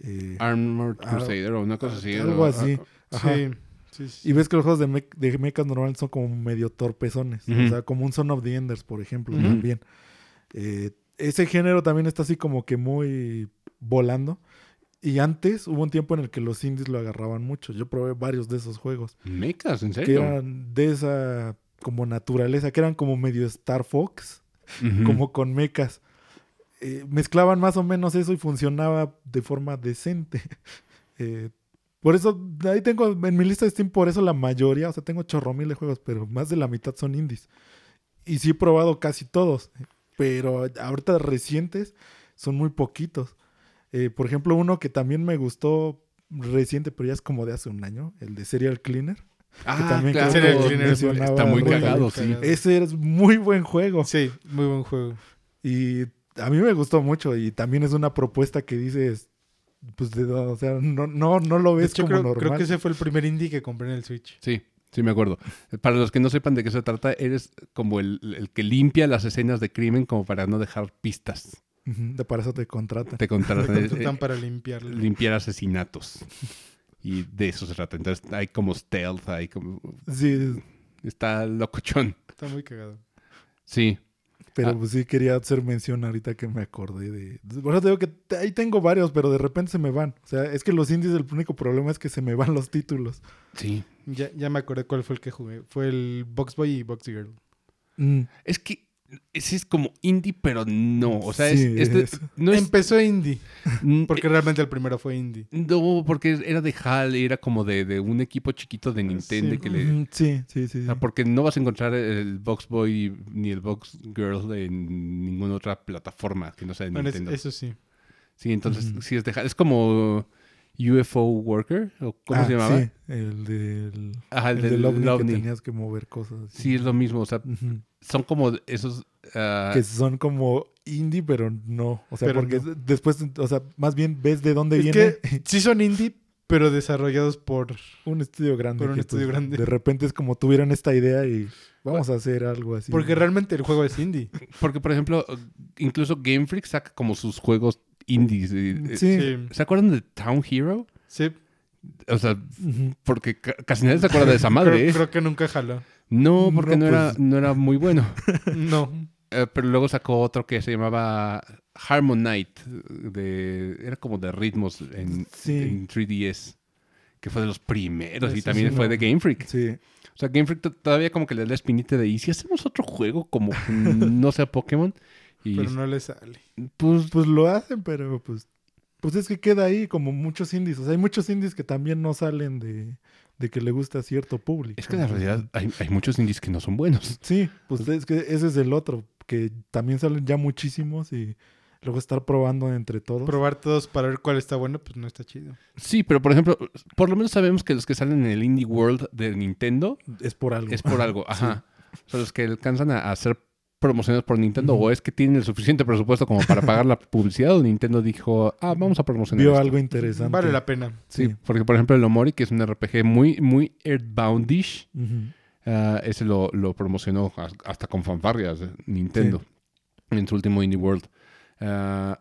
eh, Armored Ah, Crusader o una cosa así. algo así. Ajá. Sí, sí, sí. Y ves que los juegos de, me- de mechas normalmente son como medio torpezones. O sea, como un Son of the Enders, por ejemplo, también. Eh, ese género también está así como que muy volando. Y antes hubo un tiempo en el que los indies lo agarraban mucho. Yo probé varios de esos juegos. Mecas, ¿en Que serio? eran de esa como naturaleza, que eran como medio Star Fox, como con mechas. Eh, mezclaban más o menos eso y funcionaba de forma decente. Eh, por eso, ahí tengo en mi lista de Steam, por eso la mayoría, o sea, tengo chorro mil de juegos, pero más de la mitad son indies. Y sí he probado casi todos, pero ahorita recientes son muy poquitos. Eh, por ejemplo, uno que también me gustó reciente, pero ya es como de hace un año, el de Serial Cleaner. Ah, también claro. Serial Cleaner está muy cagado, sí. Ese es muy buen juego. Sí, muy buen juego. Y a mí me gustó mucho y también es una propuesta que dices, pues, de, o sea, no, no, no lo ves hecho, como creo, normal. creo que ese fue el primer indie que compré en el Switch. Sí, sí me acuerdo. Para los que no sepan de qué se trata, eres como el, el que limpia las escenas de crimen como para no dejar pistas. De para eso te contratan. Te contratan contratan eh, para limpiarlo. limpiar asesinatos. Y de eso se trata. Entonces hay como stealth, hay como... Sí, Está locochón. Está muy cagado. Sí. pero Ah. pues sí quería hacer mención ahorita que me acordé de... Por eso te digo que te- ahí tengo varios, pero de repente se me van. O sea, es que los indies el único problema es que se me van los títulos. Sí. Ya, ya me acordé cuál fue el que jugué. Fue el Box Boy y Box Girl. Mm, Es que ese es como indie, pero no. O sea, Sí, es, es- no es... Empezó indie, n- porque realmente el primero fue indie. No, porque era de HAL, era como de, de un equipo chiquito de Nintendo Sí. que le... sí, sí, sí. O sí. sea, porque no vas a encontrar el Box Boy ni el Box Girl en ninguna otra plataforma que no sea de Bueno, es- Nintendo. eso sí. Sí, entonces sí es dejar. Es como UFO Worker, o ¿cómo Ah, se llamaba? Sí, el del, Ajá, el, el del del ovni, ovni. que tenías que mover cosas. así. Sí, es lo mismo. O sea, son como esos. ah, Que son como indie, pero no. O sea, Pero porque no. después, o sea, más bien ves de dónde Es viene que sí son indie, pero desarrollados por... un estudio grande. Por un estudio grande. De repente es como tuvieron esta idea y vamos a hacer algo así. Porque realmente el juego es indie. Porque, por ejemplo, incluso Game Freak saca como sus juegos indies. eh, Sí. Sí. ¿Se acuerdan de Town Hero? Sí. O sea, porque ca- casi nadie se acuerda de esa madre. Creo, ¿eh? creo que nunca jaló. No, porque no, No, era, pues- no era muy bueno. No. Eh, pero luego sacó otro que se llamaba Harmonite. De, era como de ritmos en, Sí. en 3DS. Que fue de los primeros y también sí fue no. de Game Freak. Sí. O sea, Game Freak todavía como que le da la espinita de, ¿y si hacemos otro juego como que no sea Pokémon? Y Pero no le sale. pues, Pues lo hacen, pero pues, pues es que queda ahí como muchos indies. O sea, hay muchos indies que también no salen de, de que le gusta a cierto público. es que en realidad hay, hay muchos indies que no son buenos. Sí, pues es que ese es el otro, que también salen ya muchísimos y luego estar probando entre todos. Probar todos para ver cuál está bueno, pues no está chido. Sí, pero por ejemplo, por lo menos sabemos que los que salen en el Indie World de Nintendo es por algo. es por algo. Ajá. O sea, los que alcanzan a, a ser promocionados por Nintendo o es que tienen el suficiente presupuesto como para pagar la publicidad o Nintendo dijo, ah, vamos a promocionar Vio esto". algo interesante. Vale la pena. Sí, Sí. porque por ejemplo el Omori, que es un RPG muy, muy Earthboundish, Ujú. ah, ese lo, lo promocionó has- hasta con fanfarrias eh, Nintendo en su último Indie World. Ah,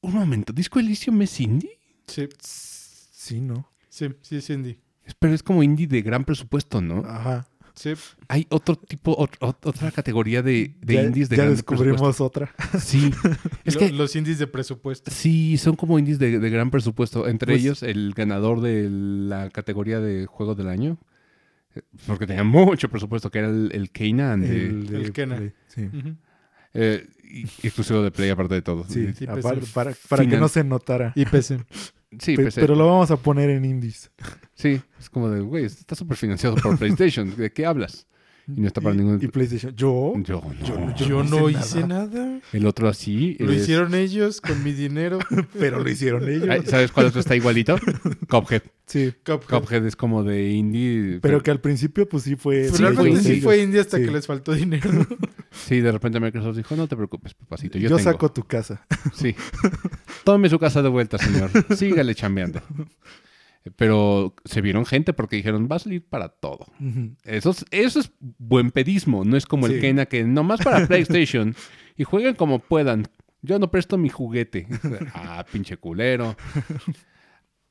un momento, ¿Disco Elysium es indie? Sí, Sí, ¿no? sí, sí es indie. Pero es como indie de gran presupuesto, ¿no? Ajá. Sí. Hay otro tipo, ot- ot- otra categoría de, de ya, indies de ya gran descubrimos otra. Sí, es que Los indies de presupuesto. sí, son como indies de, de gran presupuesto. Entre Pues- ellos, el ganador de la categoría de juego del año, eh, porque tenía mucho presupuesto, que era el, el Kanan, de, El, de el Sí. Eh, y- exclusivo de Play aparte de todo. Sí, Sí, para, para que no se notara. Y PC. Sí, Pe- PC. pero lo vamos a poner en indies. sí, es como de, güey, está súper financiado por PlayStation. ¿De qué hablas? Y no está para Y- ningún... Y PlayStation. ¿Yo? Yo no. Yo- Yo, Yo no hice hice nada. El otro así. Lo es- hicieron ellos con mi dinero. Pero lo hicieron ellos. Ay, ¿Sabes cuál otro está igualito? Cuphead. Sí. Cuphead. Cuphead es como de indie. Pero que al principio, pues sí fue. Pero Sí, realmente fue sí indie. fue indie hasta Sí. que les faltó dinero. Sí, de repente Microsoft dijo, no te preocupes, papacito, yo, Yo, tengo. saco tu casa. Sí. Tome su casa de vuelta, señor. Sígale chambeando. Pero se vieron gente porque dijeron, va a salir para todo. Eso es, eso es buen pedismo, no es como el Sí. Kena que nomás para PlayStation y jueguen como puedan. Yo no presto mi juguete. ah, pinche culero.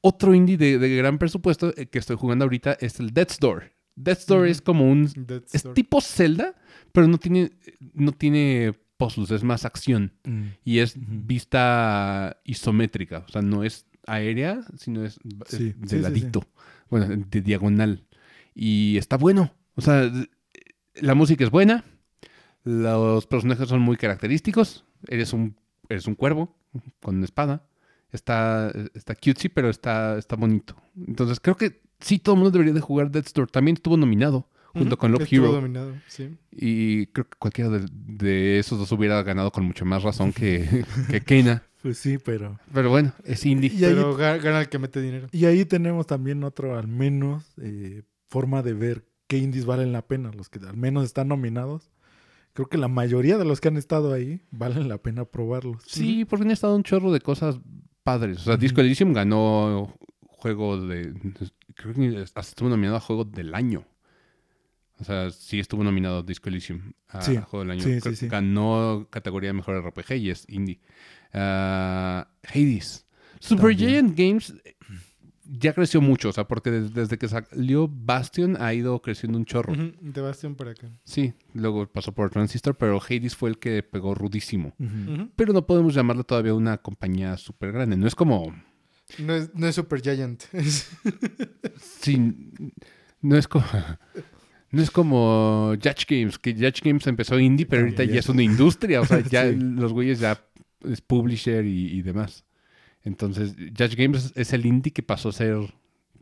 Otro indie de, de gran presupuesto eh, que estoy jugando ahorita es el Death's Door. Death's Door es como un Es tipo Zelda, pero no tiene, no tiene puzzles, es más acción. Mm. Y es vista isométrica. O sea, no es aérea, sino es, de sí, sí, ladito. Bueno, de diagonal. Y está bueno. O sea, la música es buena. Los personajes son muy característicos. Eres un, eres un cuervo con una espada. Está, está cutesy, pero está, está bonito. Entonces creo que sí, todo el mundo debería de jugar Death's Door. También estuvo nominado junto con Love Estuvo Hero. dominado, sí. Y creo que cualquiera de, de esos dos hubiera ganado con mucho más razón que, que Kena. Pues sí, pero. Pero bueno, es indie. Y ahí, Pero ga- gana el que mete dinero. y ahí tenemos también otro, al menos, eh, forma de ver qué indies valen la pena. Los que al menos están nominados. Creo que la mayoría de los que han estado ahí valen la pena probarlos. Sí, porque han estado un chorro de cosas padres. O sea. Disco Elysium ganó juego de. Creo que hasta estuvo nominado a juego del año. O sea, sí estuvo nominado Disco Elysium a Sí, juego del año. sí, sí. Ganó categoría de mejor RPG y es indie. Ah, Hades. Supergiant Games eh, ya creció mucho, o sea, porque des- desde, que salió Bastion ha ido creciendo un chorro. De Bastion para acá. Sí, luego pasó por Transistor, pero Hades fue el que pegó rudísimo. Pero no podemos llamarlo todavía una compañía súper grande. No es como. No es, no es Super Giant. Es- Sí, no es como. No es como Judge Games, que Judge Games empezó indie, pero ahorita ya es una industria. O sea, ya Sí. los güeyes ya es publisher y, y demás. Entonces, Judge Games es el indie que pasó a ser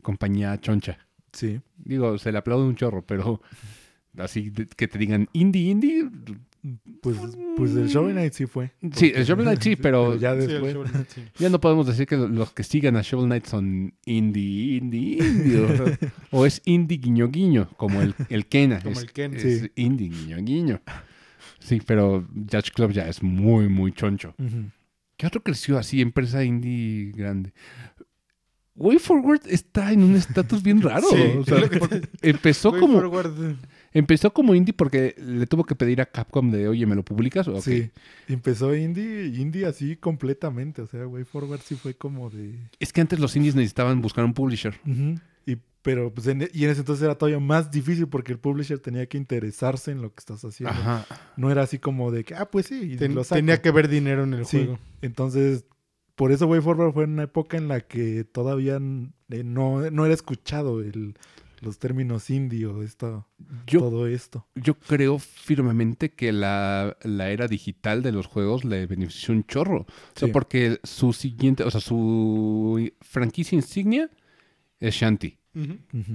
compañía choncha. Sí. Digo, se le aplaude un chorro, pero así que te digan indie, indie, Pues, pues el Shovel Knight sí fue. Sí, el Shovel Knight sí, pero ya después. Shovel Knight, sí. ya no podemos decir que los que sigan a Shovel Knight son indie, indie, indie. o, o es indie guiño guiño, como el, el Kena. Como es, el Ken. es Sí. indie guiño guiño. Sí, pero Judge Club ya es muy, muy choncho. ¿Qué otro creció así, empresa indie grande? Way Forward está en un estatus bien raro. Sí, o sea, por- empezó, Way como, Forward, empezó como indie porque le tuvo que pedir a Capcom de, oye, ¿me lo publicas? Sí, empezó indie, indie así completamente. O sea, Way Forward sí fue como de. Es que antes los indies necesitaban buscar un publisher. Y, pero pues en, y en ese entonces era todavía más difícil porque el publisher tenía que interesarse en lo que estás haciendo. Ajá. No era así como de que, ah, pues sí, y ten- lo saco. tenía que ver dinero en el Sí. juego. Entonces, por eso Way Forward fue una época en la que todavía eh, no, no era escuchado el, los términos indie o esto, Yo, todo esto. yo creo firmemente que la, la era digital de los juegos le benefició un chorro. O sea, porque su siguiente, o sea, su franquicia insignia es Shanty.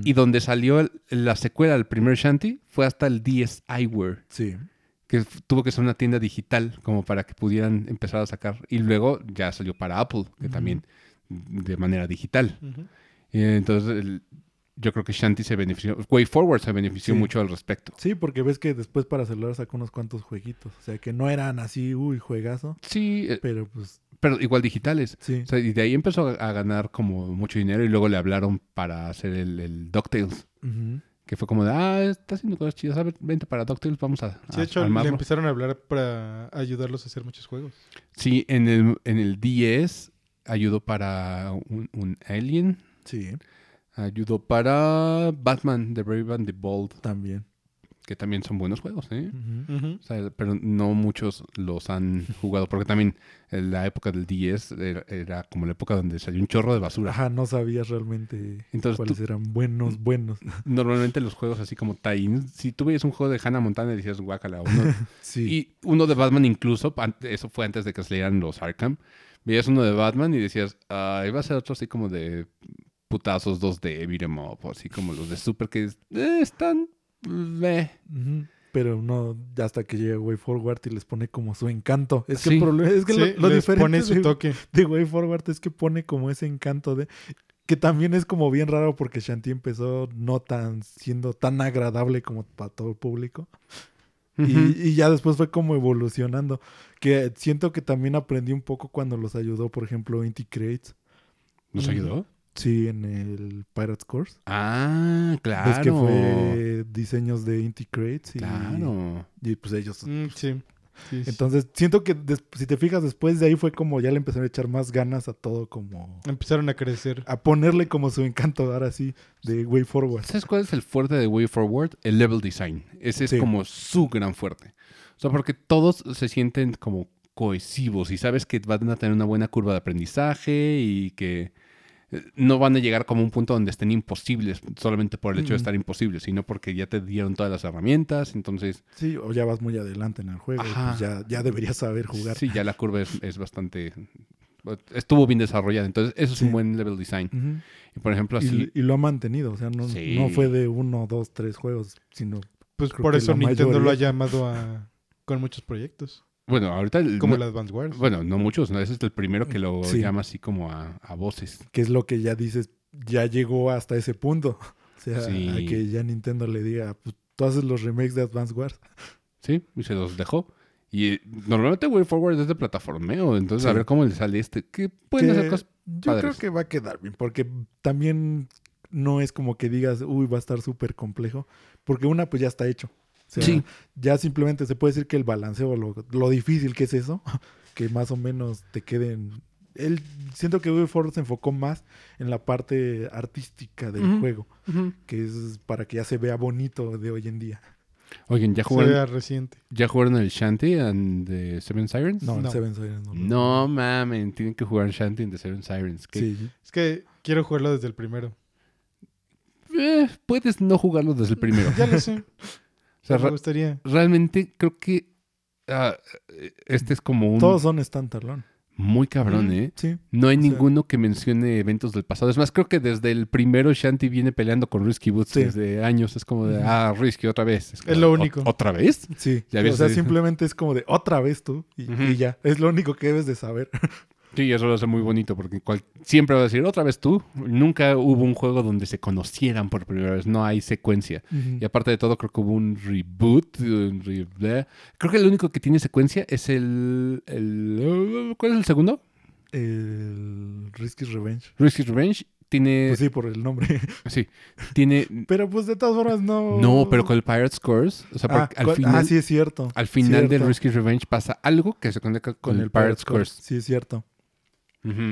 Y donde salió la secuela del primer Shanty fue hasta el DS iWare. Sí. que tuvo que ser una tienda digital como para que pudieran empezar a sacar. Y luego ya salió para Apple, que también de manera digital. Y entonces el- yo creo que Shanty se benefició, Way Forward se benefició Sí. mucho al respecto. Sí, porque ves que después para celular sacó unos cuantos jueguitos. O sea, que no eran así, uy, juegazo. Sí, eh, Pero pues, pero igual digitales. sí. O sea, y de ahí empezó a, a ganar como mucho dinero y luego le hablaron para hacer el, el DuckTales. Que fue como de, ah, está haciendo cosas chidas, a ver, vente para DuckTales, vamos a, Sí, de hecho, le armarlo". empezaron a hablar para ayudarlos a hacer muchos juegos. Sí, en el, en el 10 ayudó para un, un Alien, Sí, ayudó para Batman, The Brave and the Bold, también. que también son buenos juegos, ¿eh? O sea, pero no muchos los han jugado, porque también en la época del 10 era, era como la época donde salió un chorro de basura. Ajá, no sabías realmente Entonces cuáles tú- eran buenos, buenos. Normalmente los juegos así como tie si tú veías un juego de Hannah Montana y decías guácala, uno, Sí. y uno de Batman incluso, eso fue antes de que salieran los Arkham, veías uno de Batman y decías, ah, iba a ser otro así como de putazos 2D, beat 'em up, así como los de Super que es- eh, están... meh. Pero no, hasta que llega Way Forward y les pone como su encanto. Es que el problema es que Sí, lo, lo les diferente pone su de, toque. de Way Forward es que pone como ese encanto de que también es como bien raro porque Shanti empezó no tan siendo tan agradable como para todo el público. Y ya después fue como evolucionando. Que siento que también aprendí un poco cuando los ayudó, por ejemplo, Inti Creates. ¿Nos ayudó? Sí, en el Pirates Course. Ah, claro. Ves que fue diseños de Inti Creates. Y, Claro. y pues ellos Mm, sí. Sí, sí. Entonces, siento que si te fijas, después de ahí fue como ya le empezaron a echar más ganas a todo, como Empezaron a crecer. a ponerle como su encanto ahora sí de Way Forward. ¿Sabes cuál es el fuerte de Way Forward? El level design. Ese es Sí. como su gran fuerte. O sea, porque todos se sienten como cohesivos y sabes que van a tener una buena curva de aprendizaje y que no van a llegar como a un punto donde estén imposibles solamente por el hecho de estar imposibles, sino porque ya te dieron todas las herramientas. Entonces, Sí, o ya vas muy adelante en el juego, pues ya, ya deberías saber jugar. sí, ya la curva es, es bastante... Estuvo bien desarrollada. Entonces, eso es Sí. un buen level design. Y por ejemplo, y, así... y lo ha mantenido, o sea, no, Sí. no fue de uno, dos, tres juegos, sino Pues por eso Nintendo lo ha llamado a con muchos proyectos. Bueno, ahorita... el- Como no- el Advance Wars. Bueno, no muchos, ¿no? Ese es el primero que lo Sí. llama así como a, a voces. que es lo que ya dices, ya llegó hasta ese punto. O sea, Sí. a que ya Nintendo le diga, pues tú haces los remakes de Advance Wars. Sí, y se los dejó. Y eh, normalmente Way Forward es de plataformeo, entonces a ver cómo le sale este. Que pueden Que hacer cosas. yo padres. creo que va a quedar bien, porque también no es como que digas, uy, va a estar súper complejo, porque una pues ya está hecho. O sea, Sí. ya simplemente se puede decir que el balanceo, lo, lo difícil que es eso, que más o menos te queden... Él, siento que Way Forward se enfocó más en la parte artística del juego, que es para que ya se vea bonito de hoy en día. Oigan, ¿ya Se jugaron, vea reciente. ¿ya jugaron el Shanty and the Seven Sirens? No, No. el Seven Sirens no. No, mamen, tienen que jugar Shanty and the Seven Sirens. Sí. Es que quiero jugarlo desde el primero. eh, puedes no jugarlo desde el primero. Ya lo sé. O sea, me gustaría. realmente creo que ah, este es como un Todos son standalone. muy cabrón, Mm, ¿eh? Sí. No hay sea- ninguno que mencione eventos del pasado. Es más, creo que desde el primero Shanti viene peleando con Risky Boots Sí. desde años. Es como de, ah, Risky, otra vez. como Es lo "¿Ot- único". ¿Otra vez? Sí. Ya o sea, simplemente es como de otra vez tú y ya. Es lo único que debes de saber. Sí, eso lo hace muy bonito porque cual- siempre va a decir, otra vez tú. Nunca hubo un juego donde se conocieran por primera vez. No hay secuencia. Y aparte de todo, creo que hubo un reboot. un re- bleh. Creo que el único que tiene secuencia es el, el- ¿Cuál es el segundo? El Risky's Revenge. Risky Revenge. Tiene... Pues sí, por el nombre. sí. Tiene... Pero pues de todas formas no. No, pero con el Pirate Scores. O sea, Ah, al con- final... ah, sí, es cierto. Al final del. Risky Revenge pasa algo que se conecta con, el, Pirate Scores. Sí, es cierto.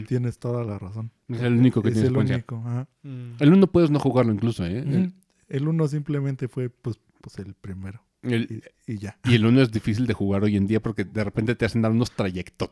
Tienes toda la razón. Es el único que es tiene el único. ajá. Mm. El uno puedes no jugarlo incluso, ¿eh? Ujú. El uno simplemente fue pues, pues el primero. El- Y, y ya. y el uno es difícil de jugar hoy en día porque de repente te hacen dar unos trayectos.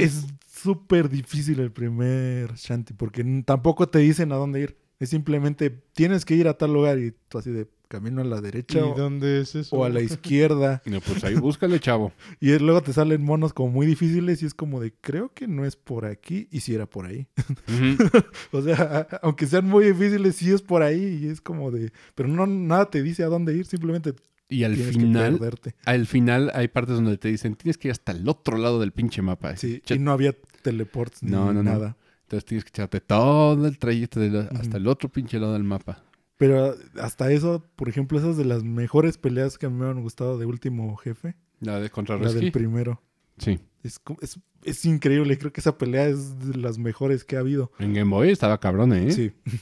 Es súper difícil el primer Shanty porque tampoco te dicen a dónde ir. Es simplemente tienes que ir a tal lugar y tú así de camino a la ¿Y derecha o, dónde es eso? o a la izquierda. No, pues ahí búscale, chavo. Y es- luego te salen monos como muy difíciles y es como de creo que no es por aquí y si era por ahí. O sea, aunque sean muy difíciles, sí es por ahí y es como de... Pero no, nada te dice a dónde ir, simplemente Y al tienes final, perderte. al final hay partes donde te dicen tienes que ir hasta el otro lado del pinche mapa. Sí, Ch- y no había teleports ni No, no, no. nada. Entonces tienes que echarte todo el trayecto de la- Ujú. hasta el otro pinche lado del mapa. Pero hasta eso, por ejemplo, esas de las mejores peleas que me han gustado de Último Jefe, La de contra la del primero. Sí. Es, es, es increíble, creo que esa pelea es de las mejores que ha habido. En Game Boy estaba cabrón, ¿eh? Sí,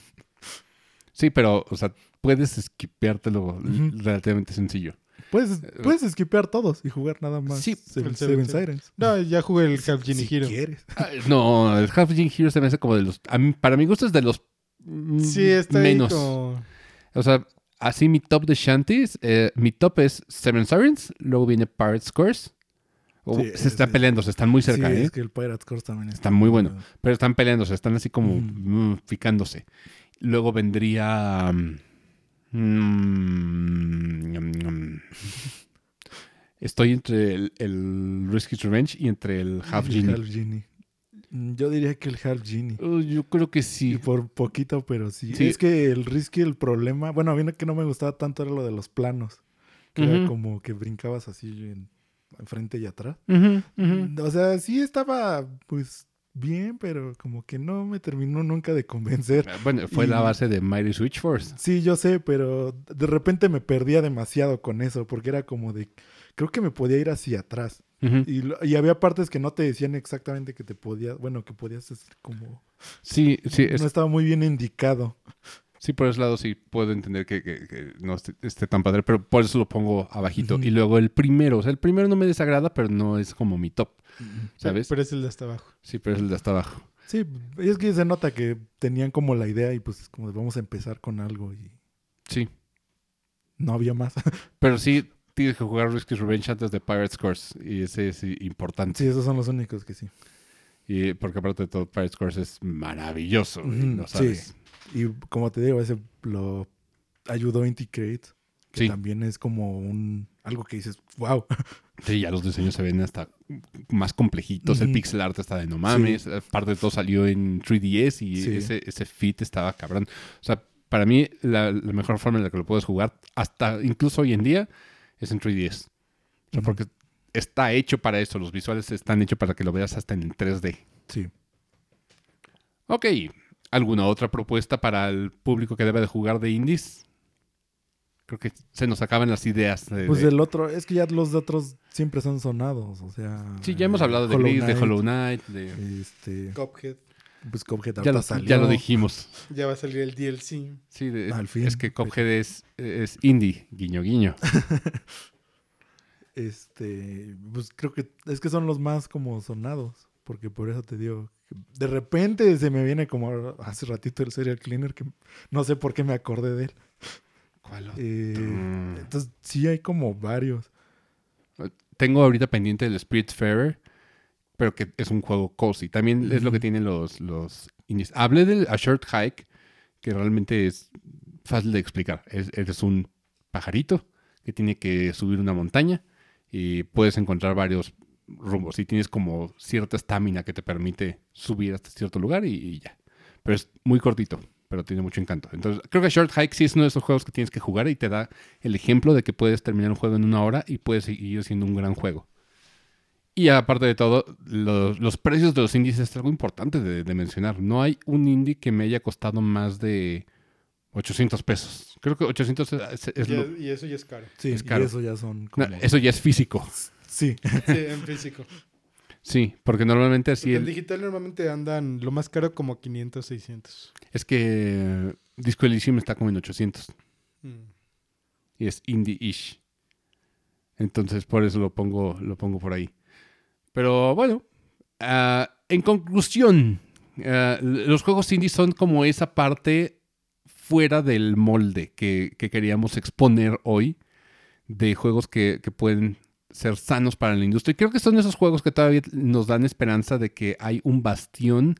Sí, pero, o sea, puedes esquipeártelo Ujú. relativamente sencillo. puedes, puedes esquipear todos y jugar nada más Sí, Seven, el Seven Seven Sirens. No, ya jugué el Half Genie si Hero. quieres. Ah, No, el Half Gene Hero se me hace como de los. a mí- para mi gusto es de los. Sí, está menos. ahí como... O sea, así mi top de Shanties. eh, mi top es Seven Sirens. Luego viene Pirate Scores. Oh, Sí, se están peleando, se están muy cerca, sí, ¿eh? es que el Pirate Scores también Está muy bueno. bueno. Pero están peleándose, están así como mm, picándose. Luego vendría. mm, mm, estoy entre el, el Risky Revenge y entre el Half El Genie. Half Genie. Mm, Yo diría que el Half Genie. Uh, yo creo que Y sí. por poquito, pero sí. Sí. Es que el Risky, el problema... Bueno, a mí que no me gustaba tanto era lo de los planos. Que era como que brincabas así en, enfrente y atrás. Ujú. O sea, sí estaba, pues, bien, pero como que no me terminó nunca de convencer. Bueno, fue Y- la base de Mighty Switch Force. Sí, yo sé, pero de repente me perdía demasiado con eso, porque era como de, creo que me podía ir hacia atrás. Y, había partes que no te decían exactamente que te podías, bueno, que podías hacer como... Sí, sí, es- No estaba muy bien indicado. sí, por ese lado sí puedo entender que, que- que no esté, esté tan padre, pero por eso lo pongo abajito. Y luego el primero, o sea, el primero no me desagrada, pero no es como mi top, ¿sabes? Pero es el de hasta abajo. Sí, pero es el de hasta abajo. Sí, es que se nota que tenían como la idea y pues es como de vamos a empezar con algo y Sí, no había más. pero sí tienes que jugar Risky Revenge antes de Pirate Scores y ese es importante. sí, esos son los únicos que sí. Y porque aparte de todo, Pirate Scores es maravilloso, Ujú, ¿no sabes? Y como te digo, ese lo ayudó Inticrate, que Sí. también es como un algo que dices, wow. Sí, ya los diseños se ven hasta más complejitos. El Ujú. pixel art está de no mames. Aparte de todo salió en 3DS y Sí. ese, ese fit estaba cabrón. O sea, para mí la, la mejor forma en la que lo puedes jugar, hasta incluso hoy en día, es en 3DS. O sea, porque está hecho para eso. Los visuales están hechos para que lo veas hasta en 3D. Sí. Ok. ¿Alguna otra propuesta para el público que debe de jugar de indies? Creo que se nos acaban las ideas. de- Pues de- el otro, es que ya los de otros siempre son sonados, o sea. Sí, ya hemos hablado de Hollow Gris, de Knight, Hollow Knight, de... Este, Cuphead. Pues Cuphead Ya ahorita lo, salió. ya lo dijimos. Ya va a salir el DLC. Sí, de- Al fin. es que Cuphead es, es indie, guiño, guiño. Este, pues creo que es que son los más como sonados, porque por eso te digo, de repente se me viene como hace ratito el serial cleaner que no sé por qué me acordé de él. ¿Cuál Eh, Mm. entonces sí hay como varios. Tengo ahorita pendiente el Spirit Fair, pero que es un juego cozy. También es lo que tienen los, los indies. Hablé del A Short Hike, que realmente es fácil de explicar. Es- eres un pajarito que tiene que subir una montaña y puedes encontrar varios rumbo. Si tienes como cierta estamina que te permite subir hasta cierto lugar y, y ya. Pero es muy cortito, pero tiene mucho encanto. Entonces, creo que Short Hike sí es uno de esos juegos que tienes que jugar y te da el ejemplo de que puedes terminar un juego en una hora y puedes seguir siendo un gran juego. Y aparte de todo, los, los precios de los indies es algo importante de, de mencionar. No hay un indie que me haya costado más de 800 pesos. Creo que 800 es, es Y, lo- y eso ya es caro. Sí, Es y caro. eso ya son no, como... eso ya es físico. Sí, Sí, en físico. Sí, porque normalmente así Porque en el- digital normalmente andan lo más caro como 500, 600. es que Disco Elysium está como en 800 Mm. y es indie-ish. Entonces por eso lo pongo, lo pongo por ahí. Pero bueno, ah, en conclusión, ah, los juegos indie son como esa parte fuera del molde que, que queríamos exponer hoy de juegos que, pueden ser sanos para la industria. Y creo que son esos juegos que todavía nos dan esperanza de que hay un bastión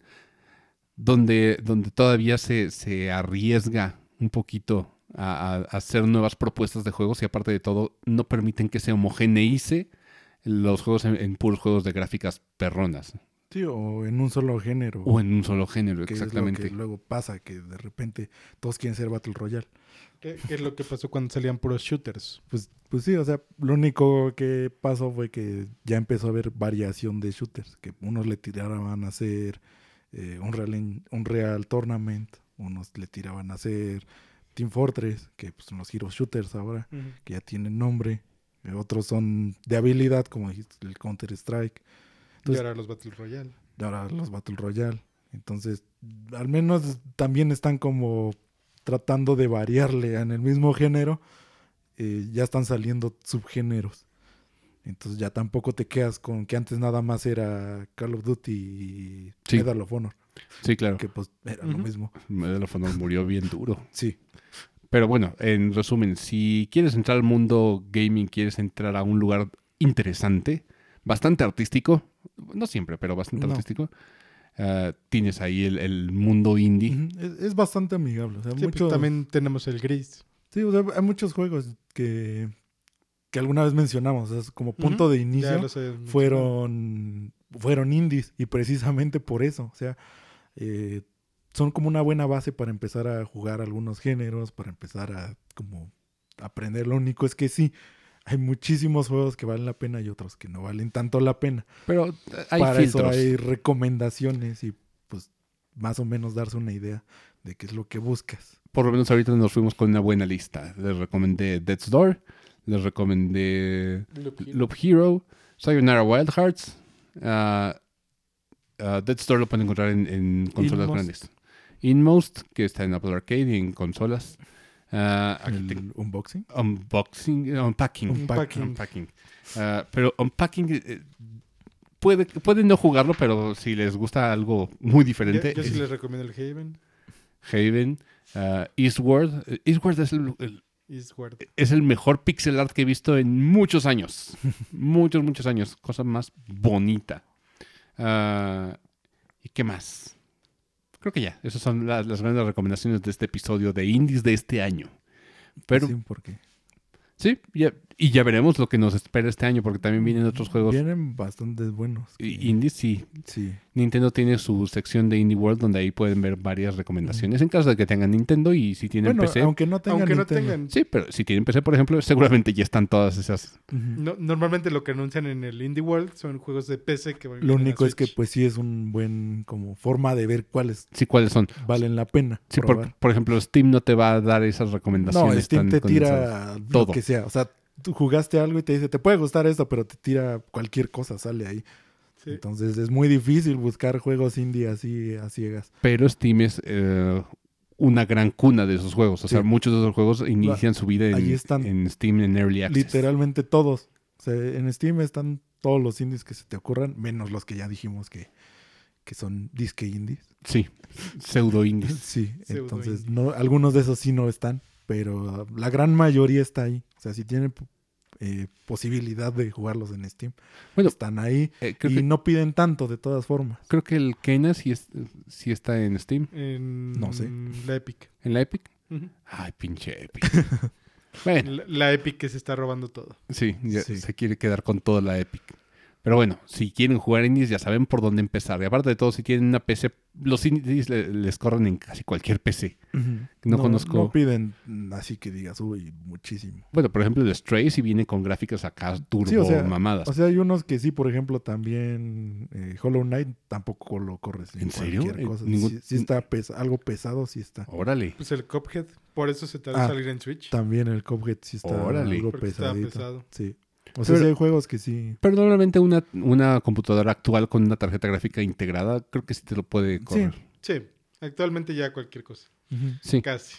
donde, donde todavía se, se arriesga un poquito a hacer nuevas propuestas de juegos y aparte de todo no permiten que se homogeneice los juegos en, en puros juegos de gráficas perronas sí, o en un solo género. o en un solo género, que es lo exactamente. que luego pasa, que de repente todos quieren ser Battle Royale. ¿Qué, qué es lo que pasó cuando salían puros shooters? Pues, pues sí, o sea, lo único que pasó fue que ya empezó a haber variación de shooters, que unos le tiraban a hacer eh, un, real, en- un Real Tournament, unos le tiraban a hacer Team Fortress, que pues, son los Hero Shooters ahora, que ya tienen nombre, otros son de habilidad, como dijiste, el Counter Strike, y ahora los Battle Royale. y ahora los Battle Royale. Entonces, al menos también están como tratando de variarle en el mismo género. eh, ya están saliendo subgéneros. Entonces ya tampoco te quedas con que antes nada más era Call of Duty y Sí. Medal of Honor, Sí, claro. que pues era lo mismo. Medal of Honor murió bien duro. Sí, Pero bueno, en resumen, si quieres entrar al mundo gaming, quieres entrar a un lugar interesante, bastante artístico, no siempre, pero bastante No. artístico, ah, tienes ahí el, el mundo indie. Es, es bastante amigable. O sea, Sí, pues mucho- también tenemos el gris. sí, o sea, hay muchos juegos que, que alguna vez mencionamos. o sea, es como punto de inicio. fueron, fueron indies y precisamente por eso, o sea, eh, son como una buena base para empezar a jugar algunos géneros, para empezar a como aprender. Lo único es que sí, hay muchísimos juegos que valen la pena y otros que no valen tanto la pena. Pero eh, hay para filtros. eso hay recomendaciones y pues más o menos darse una idea de qué es lo que buscas. Por lo menos ahorita nos fuimos con una buena lista. Les recomendé Death's Door, les recomendé Loop Hero. Loop Hero, Sayonara Wild Hearts. Death's Door lo pueden encontrar en, en consolas grandes. Inmost, que está en Apple Arcade y en consolas. Aquí tengo- unboxing. Unboxing, unpacking. Unpacking. Unpacking. Ah, pero unpacking eh, puede, pueden no jugarlo, pero si les gusta algo muy diferente, Yo, yo sí es les recomiendo el Haven. Haven, ah, Eastward. Eh, Eastward es el, el- Eastward. es el mejor pixel art que he visto en muchos años. muchos, muchos años. Cosa más bonita. ¿Y qué más? Creo que ya. Esas son las, las grandes recomendaciones de este episodio de Indies de este año. Pero Sí, porque Sí, ya- y ya veremos lo que nos espera este año, porque también vienen otros juegos vienen bastantes buenos. que- i- indies. Sí, sí. Nintendo tiene su sección de Indie World donde ahí pueden ver varias recomendaciones en caso de que tengan Nintendo y si tienen Bueno, PC. aunque no tengan Aunque no tengan. Sí, pero si tienen PC, por ejemplo, seguramente ya están todas esas. No- normalmente lo que anuncian en el Indie World son juegos de PC que van Lo único es que pues sí es un buen como forma de ver cuáles Sí, cuáles son. valen la pena Sí, por, por ejemplo, Steam no te va a dar esas recomendaciones. no, Steam tan te tira Todo. lo que sea. O sea, tú jugaste algo y te dice, te puede gustar esto, pero te tira cualquier cosa, sale ahí. Sí. Entonces es muy difícil buscar juegos indie así a ciegas. Pero Steam es eh, una gran cuna de esos juegos. O sea, muchos de esos juegos inician su vida Ahí en, están. en Steam en Early Access. Literalmente todos. O sea, en Steam están todos los indies que se te ocurran, menos los que ya dijimos que, que son disque indies. Sí, pseudo indies. Sí, Pseudo entonces no, algunos de esos sí no están, pero la gran mayoría está ahí. O sea, si tienen eh, posibilidad de jugarlos en Steam, Bueno, están ahí Eh, creo, y que, no piden tanto de todas formas. creo que el Kena sí, es- sí está en Steam. En No sé. la Epic. ¿En la Epic? Ay, pinche Epic. bueno, La, la Epic que se está robando todo. sí, ya Sí. se quiere quedar con toda la Epic. Pero bueno, si quieren jugar indies ya saben por dónde empezar. Y aparte de todo, si tienen una PC, los indies le- les corren en casi cualquier PC. No conozco- No piden así que digas, uy, muchísimo. Bueno, por ejemplo, el Stray si viene con gráficas acá turbo Sí, o sea, mamadas. O sea, hay unos que sí, por ejemplo, también eh, Hollow Knight tampoco lo corres ¿En serio? cualquier Eh, cosa. ningún- Sí, sí está pes- algo pesado, sí está. Órale. Pues el Cuphead, por eso se tardó en Ah, salir en Switch. También el Cuphead sí está Órale. algo pesadito. pesado. Sí. O sea, Pero- sí hay juegos que sí. Pero normalmente una, una computadora actual con una tarjeta gráfica integrada, creo que sí te lo puede correr. Sí, actualmente ya cualquier cosa. Sí. Casi.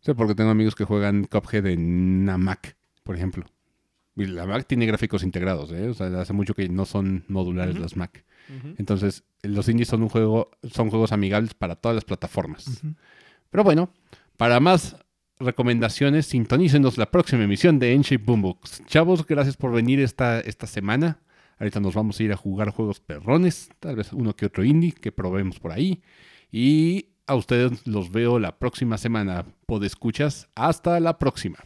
Sí, porque tengo amigos que juegan Cuphead en una Mac, por ejemplo. Y la Mac tiene gráficos integrados, ¿eh? O sea, hace mucho que no son modulares Ujú. las Mac. Entonces, los indies son un juego, son juegos amigables para todas las plataformas. Pero bueno, para más recomendaciones, sintonícenos la próxima emisión de Enshape Boombox. Chavos, gracias por venir esta, esta semana. Ahorita nos vamos a ir a jugar juegos perrones, tal vez uno que otro indie que probemos por ahí. Y a ustedes los veo la próxima semana. Podescuchas, hasta la próxima.